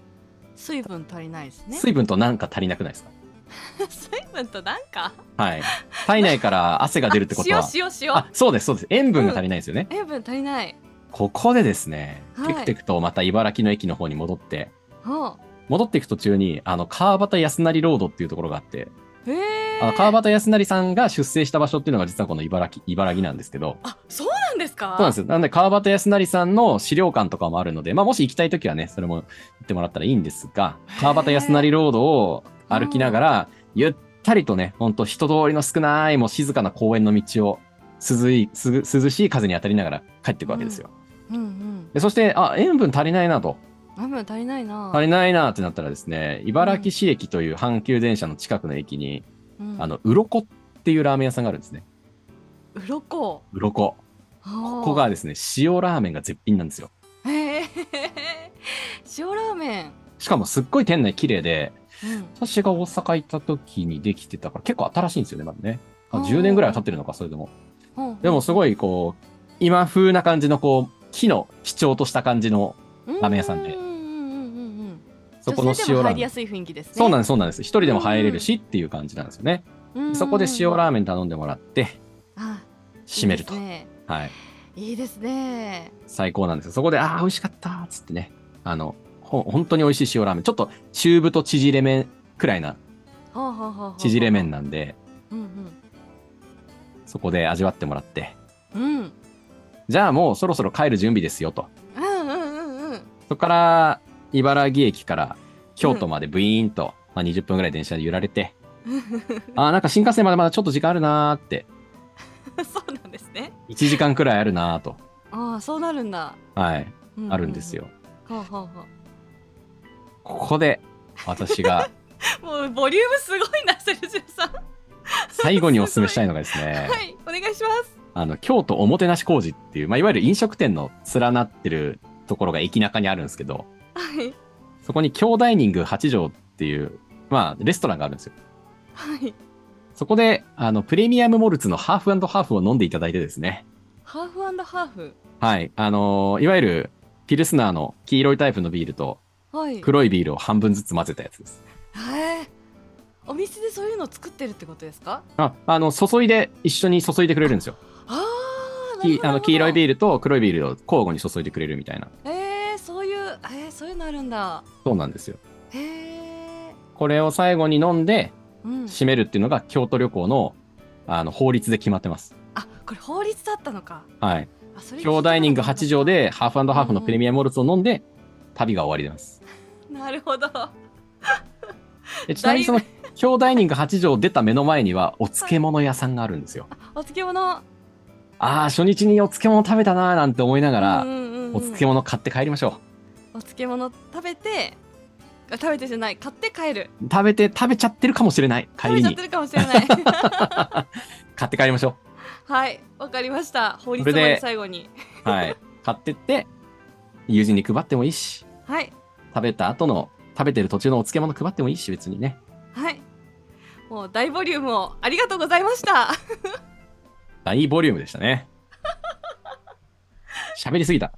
水分足りないですね。水分となんか足りなくないですか？水分となんか？はい。体内から汗が出るってことは、塩塩塩あ、そうです、そうです。塩分が足りないんですよね。塩分足りない。ここでですね、はい。テクテクとまた茨城の駅の方に戻って、は戻っていく途中に、あの、川端康成ロードっていうところがあって、あへえあの川端康成さんが出生した場所っていうのが実はこの茨城、茨城なんですけど、あそうなんですか？そうなんですよ。なんで川端康成さんの資料館とかもあるので、まあもし行きたいときはね、それも行ってもらったらいいんですが、川端康成ロードを歩きながら、ゆったりとね、ほんと人通りの少ない、もう静かな公園の道を涼い、す涼しい風に当たりながら帰っていくわけですよ。うん。うんでそして、あ、塩分足りないなと。塩分足りないな。足りないなってなったらですね、茨城市駅という阪急電車の近くの駅に、うんあの、うろこっていうラーメン屋さんがあるんですね。うろこうろこ。こここがですね、塩ラーメンが絶品なんですよ。へえ塩ラーメンしかもすっごい店内綺麗で、うん私が大阪行った時にできてたから結構新しいんですよね、まだね。ああー10年ぐらいは経ってるのか、それでも。でもすごいこう、今風な感じのこう、木の基調とした感じの、ラーメン屋さんでそこの塩ラーメン。そうなんです、そうなんです。一人でも入れるしっていう感じなんですよね。うんそこで塩ラーメン頼んでもらって、あ締めると。いいですねはい。いいですね最高なんですよ。そこで、ああ、美味しかったっつってね。あの、ほ本当に美味しい塩ラーメン。ちょっと中太縮れ麺くらいな縮れ麺なんで、うんそこで味わってもらって、うんうんじゃあもうそろそろ帰る準備ですよと。うんうんうんうんそこから茨城駅から京都までブイーンと、まあ、20分ぐらい電車で揺られて、あーなんか新幹線までまだちょっと時間あるなーって、そうなんですね。1時間くらいあるなーと、ああそうなるんだ、はい、うううあるんですよ。ほうほうほここで私がう もうボリュームすごいなセルジュさん。最後にお勧めしたいのがですね、はいお願いします。あの、京都おもてなし工事っていう、まあ、いわゆる飲食店の連なってるところが駅中にあるんですけど、はいそこに京ダイニング八条っていう、まあ、レストランがあるんですよ。はいそこで、あの、プレミアムモルツのハーフハーフを飲んでいただいてですね。ハーフハーフ？はい。あのーいわゆる、ピルスナーの黄色いタイプのビールとはい黒いビールを半分ずつ混ぜたやつです。へえお店でそういうの作ってるってことですか？あ、あの、注いで、一緒に注いでくれるんですよ。ああきあの黄色いビーールと黒いビールを交互に注いでくれるみたいな。ルええー、そういうのあるんだ。そうなんですよ。へえこれを最後に飲んで、うん。締めるっていうのが京都旅行の、あの、法律で決まってます。あこれ法律だったのか。はい。京ダイニング8畳でハーフハーフのプレミアムモルツを飲んで、旅が終わります。なるほど。でちなみにその京ダイニング8畳出た目の前にはお漬物屋さんがあるんですよ。お漬物。ああ、初日にお漬物食べたなーなんて思いながら、お漬物買って帰りましょお漬物食べてあ食べてじゃない買って帰るう。食べて、食べちゃってるかもしれない。帰りに食べちゃって。るかもしれない 買って帰りましょはいわかりました法律まで最後にう。はい。買ってって、友人に配ってもいいし、はい食べた後の、食べてる途中のお漬物配ってもいいし、別にね。はいもう大ボリュームをありがとうございました大ボリュームでしたね。喋りすぎた。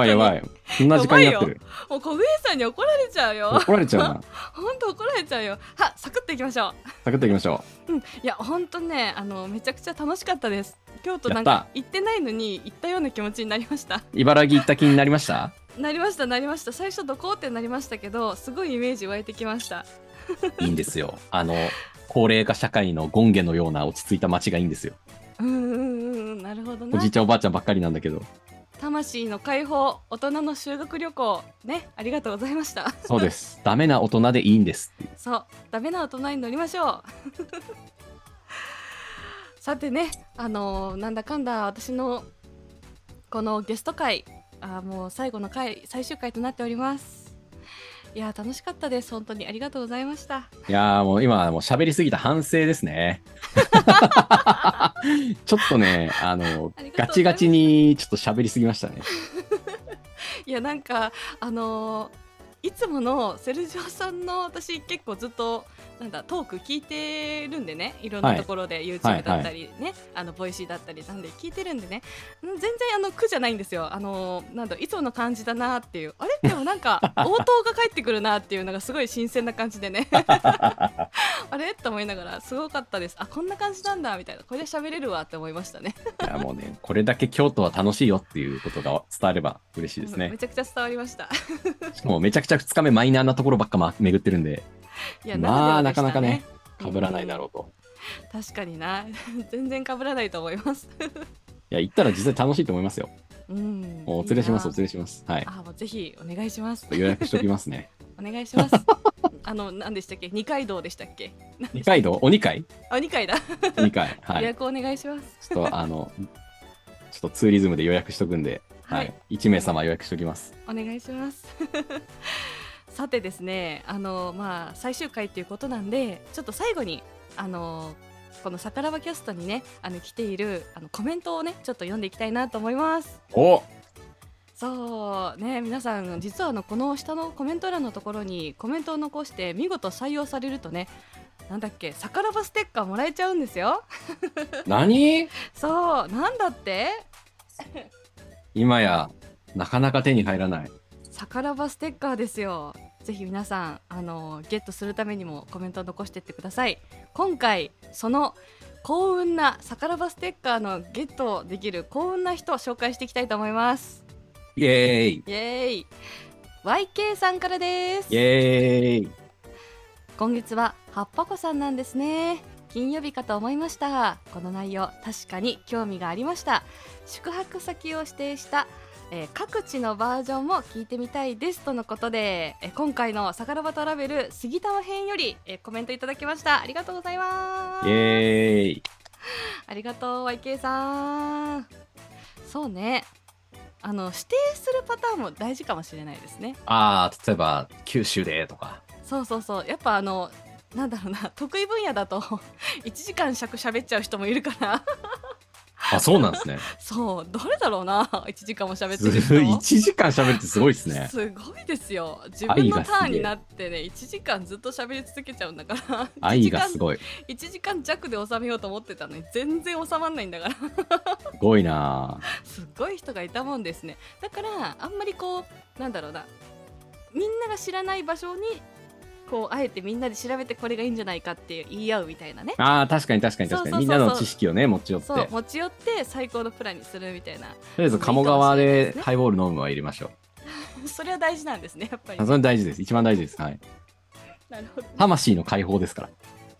ばいやばい。こんな時間になってる。もう小暮さんに怒られちゃうよ怒られちゃうな。ほんと怒られちゃうよはサクッといきましょサクッといきましょううんいやほんとねあのめちゃくちゃ楽しかったです京都なんやか行ってないのに行ったような気持ちになりましたう。茨城行った気になりました？なりましたなりました最初どこってなりましたけどすごいイメージ湧いてきました いいんですよ。あの、高齢化社会の権下のような落ち着いた街がいいんですよ。うんうんうんうんなるほどなおじいちゃんおばあちゃんばっかりなんだけど。魂の解放大人の修学旅行。ねありがとうございました。そうです。ダメな大人でいいんです。そう。ダメな大人に乗りましょう。さてねあのーなんだかんだ私のこのゲスト会あーもう最後の回最終回となっておりますいやー楽しかったです本当にありがとうございましたいやーもう今はもう喋りすぎた反省ですね。ちょっとね、あのガチガチにちょっと喋りすぎましたね。いやなんかあのーいつものセルジオさんの私結構ずっとなんだトーク聞いてるんでねいろんなところで YouTube だったりね、あのボイシーだったりなんで聞いてるんでね。ん全然あの苦じゃないんですよ。あのーなんだいつもの感じだなっていう。あれ？でもなんか応答が返ってくるなっていうのがすごい新鮮な感じでね。あれ？と思いながらすごかったです。あこんな感じなんだみたいな。これで喋れるわって思いましたね。いやもうね、これだけ京都は楽しいよっていうことが伝われば嬉しいですね。め。ちゃくちゃ伝わりました。しかもめちゃくちゃ2日目マイナーなところばっかま巡ってるんで、いやまあなかなかね、被らないだろうと。確かにな 全然被らないと思いますいや、行ったら実際楽しいと思いますよ。うんお連れします、お連れします。はい。なあもうぜひお願いします予約しときますね。お願いしますあの何でしたっけ？二階堂でしたっけ？二階堂？お二階？あ二階だ、二階。はい。予約お願いしますちょっとあの、ちょっとツーリズムで予約しとくんで、ははいい。1名様予約しときます。お願いしますさてですねあのまあ最終回ということなんでちょっと最後にあのこの「さからばキャスト」にねあの来ているあのコメントをねちょっと読んでいきたいなと思います。お！そうね皆さん実はあのこの下のコメント欄のところにコメントを残して見事採用されるとねなんだっけさからばステッカーもらえちゃうんですよ。何？そうなんだって？今や、なかなか手に入らない。さからばステッカーですよ。ぜひ皆さんあのゲットするためにもコメントを残してってください。今回その幸運なさからばステッカーのゲットできる幸運な人を紹介していきたいと思います。イエーイ。イエーイ。YK さんからです。イエーイ。今月ははっぱこさんなんですね。金曜日かと思いました。この内容確かに興味がありました。宿泊先を指定した、えー各地のバージョンも聞いてみたいですとのことで、えー今回のさからばトラベル杉玉編より、えーコメントいただきました。ありがとうございます。イエーイ。ありがとう YK さん。そうね。あの指定するパターンも大事かもしれないですね。あー、例えば、九州でとか。そうそうそう。やっぱあのなんだろうな。得意分野だと 1時間尺喋っちゃう人もいるからあ、そうなんですね。そうどれだろうな。1時間も喋ってする人1時間喋るってすごいですね。すごいですよ。自分のターンになってね1時間ずっと喋り続けちゃうんだから。愛がすごい。1時間弱で収めようと思ってたのに全然収まんないんだから。すごいな。すっごい人がいたもんですね。だからあんまりこうなんだろうな。みんなが知らない場所にこうあえてみんなで調べてこれがいいんじゃないかって言い合うみたいなねああ、確かに確かに確かに。みんなの知識をね、持ち寄って。持ち寄って最高のプランにするみたいなあえず鴨川でハイボール飲むは入れましょう。それは大事なんですねやっぱりあそれ大事です。一番大事です。はい。なるほど魂の解放ですから。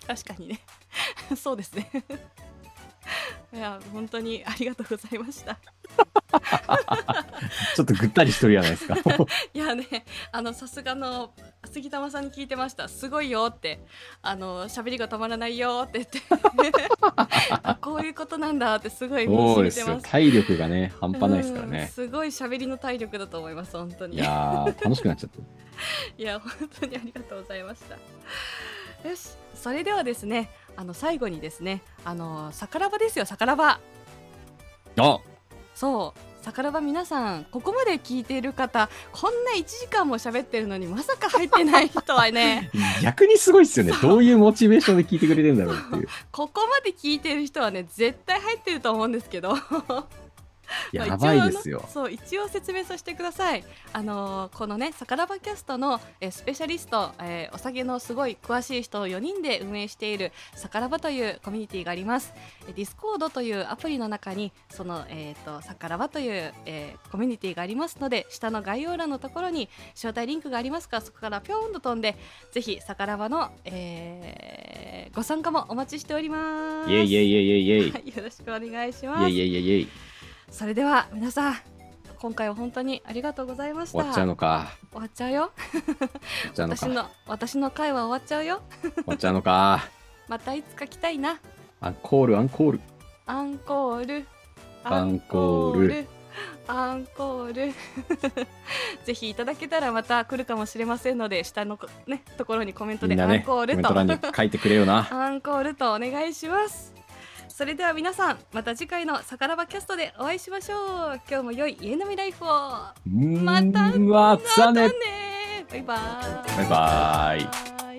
確かにね そうですね いや本当にありがとうございました ちょっとぐったりしとるじゃないですか。いやねあのさすがの杉玉さんに聞いてましたすごいよってあの喋りが止まらないよって言って あこういうことなんだってすごいそう染ですよ。体力がね、半端ないですからうんね。すごい喋りの体力だと思います本当にいやー、楽しくなっちゃって。いや本当にありがとうございましたよしそれではですねあの最後にですねあの桜庭ですよ桜庭あそう桜庭皆さんここまで聞いている方こんな1時間も喋ってるのにまさか入ってない人はね 逆にすごいっすよね。どういうモチベーションで聞いてくれてるんだろうっていう。ここまで聞いてる人はね絶対入ってると思うんですけどまあ やばいですよ。一応あの。そう一応説明させてください。あのーこのねさからばキャストの、えースペシャリスト、えーお酒のすごい詳しい人を4人で運営しているさからばというコミュニティがあります。えーディスコードというアプリの中にそのえっ、とさからばという、えーコミュニティがありますので下の概要欄のところに招待リンクがありますからそこからぴょんと飛んでぜひさからばの、えーご参加もお待ちしております。よろしくお願いしイます。ェイイェイイェイイェイ。それでは皆さん今回は本当にありがとうございました。終わっちゃうのか。終わっちゃうよ。私の私の回は終わっちゃうよ。わっちゃうのか。またいつか来たいな。アンコール、アンコール。アンコール。アンコール。アンコール。ぜひいただけたらまた来るかもしれませんので下のこねところにコメントでアンコールと、メント欄に書いてくれよな。アンコールとお願いしますそれでは皆さんまた次回のさからばキャストでお会いしましょう今日も良い家飲みライフをまたうわ、つさねまたね。バイバーイバイバイ。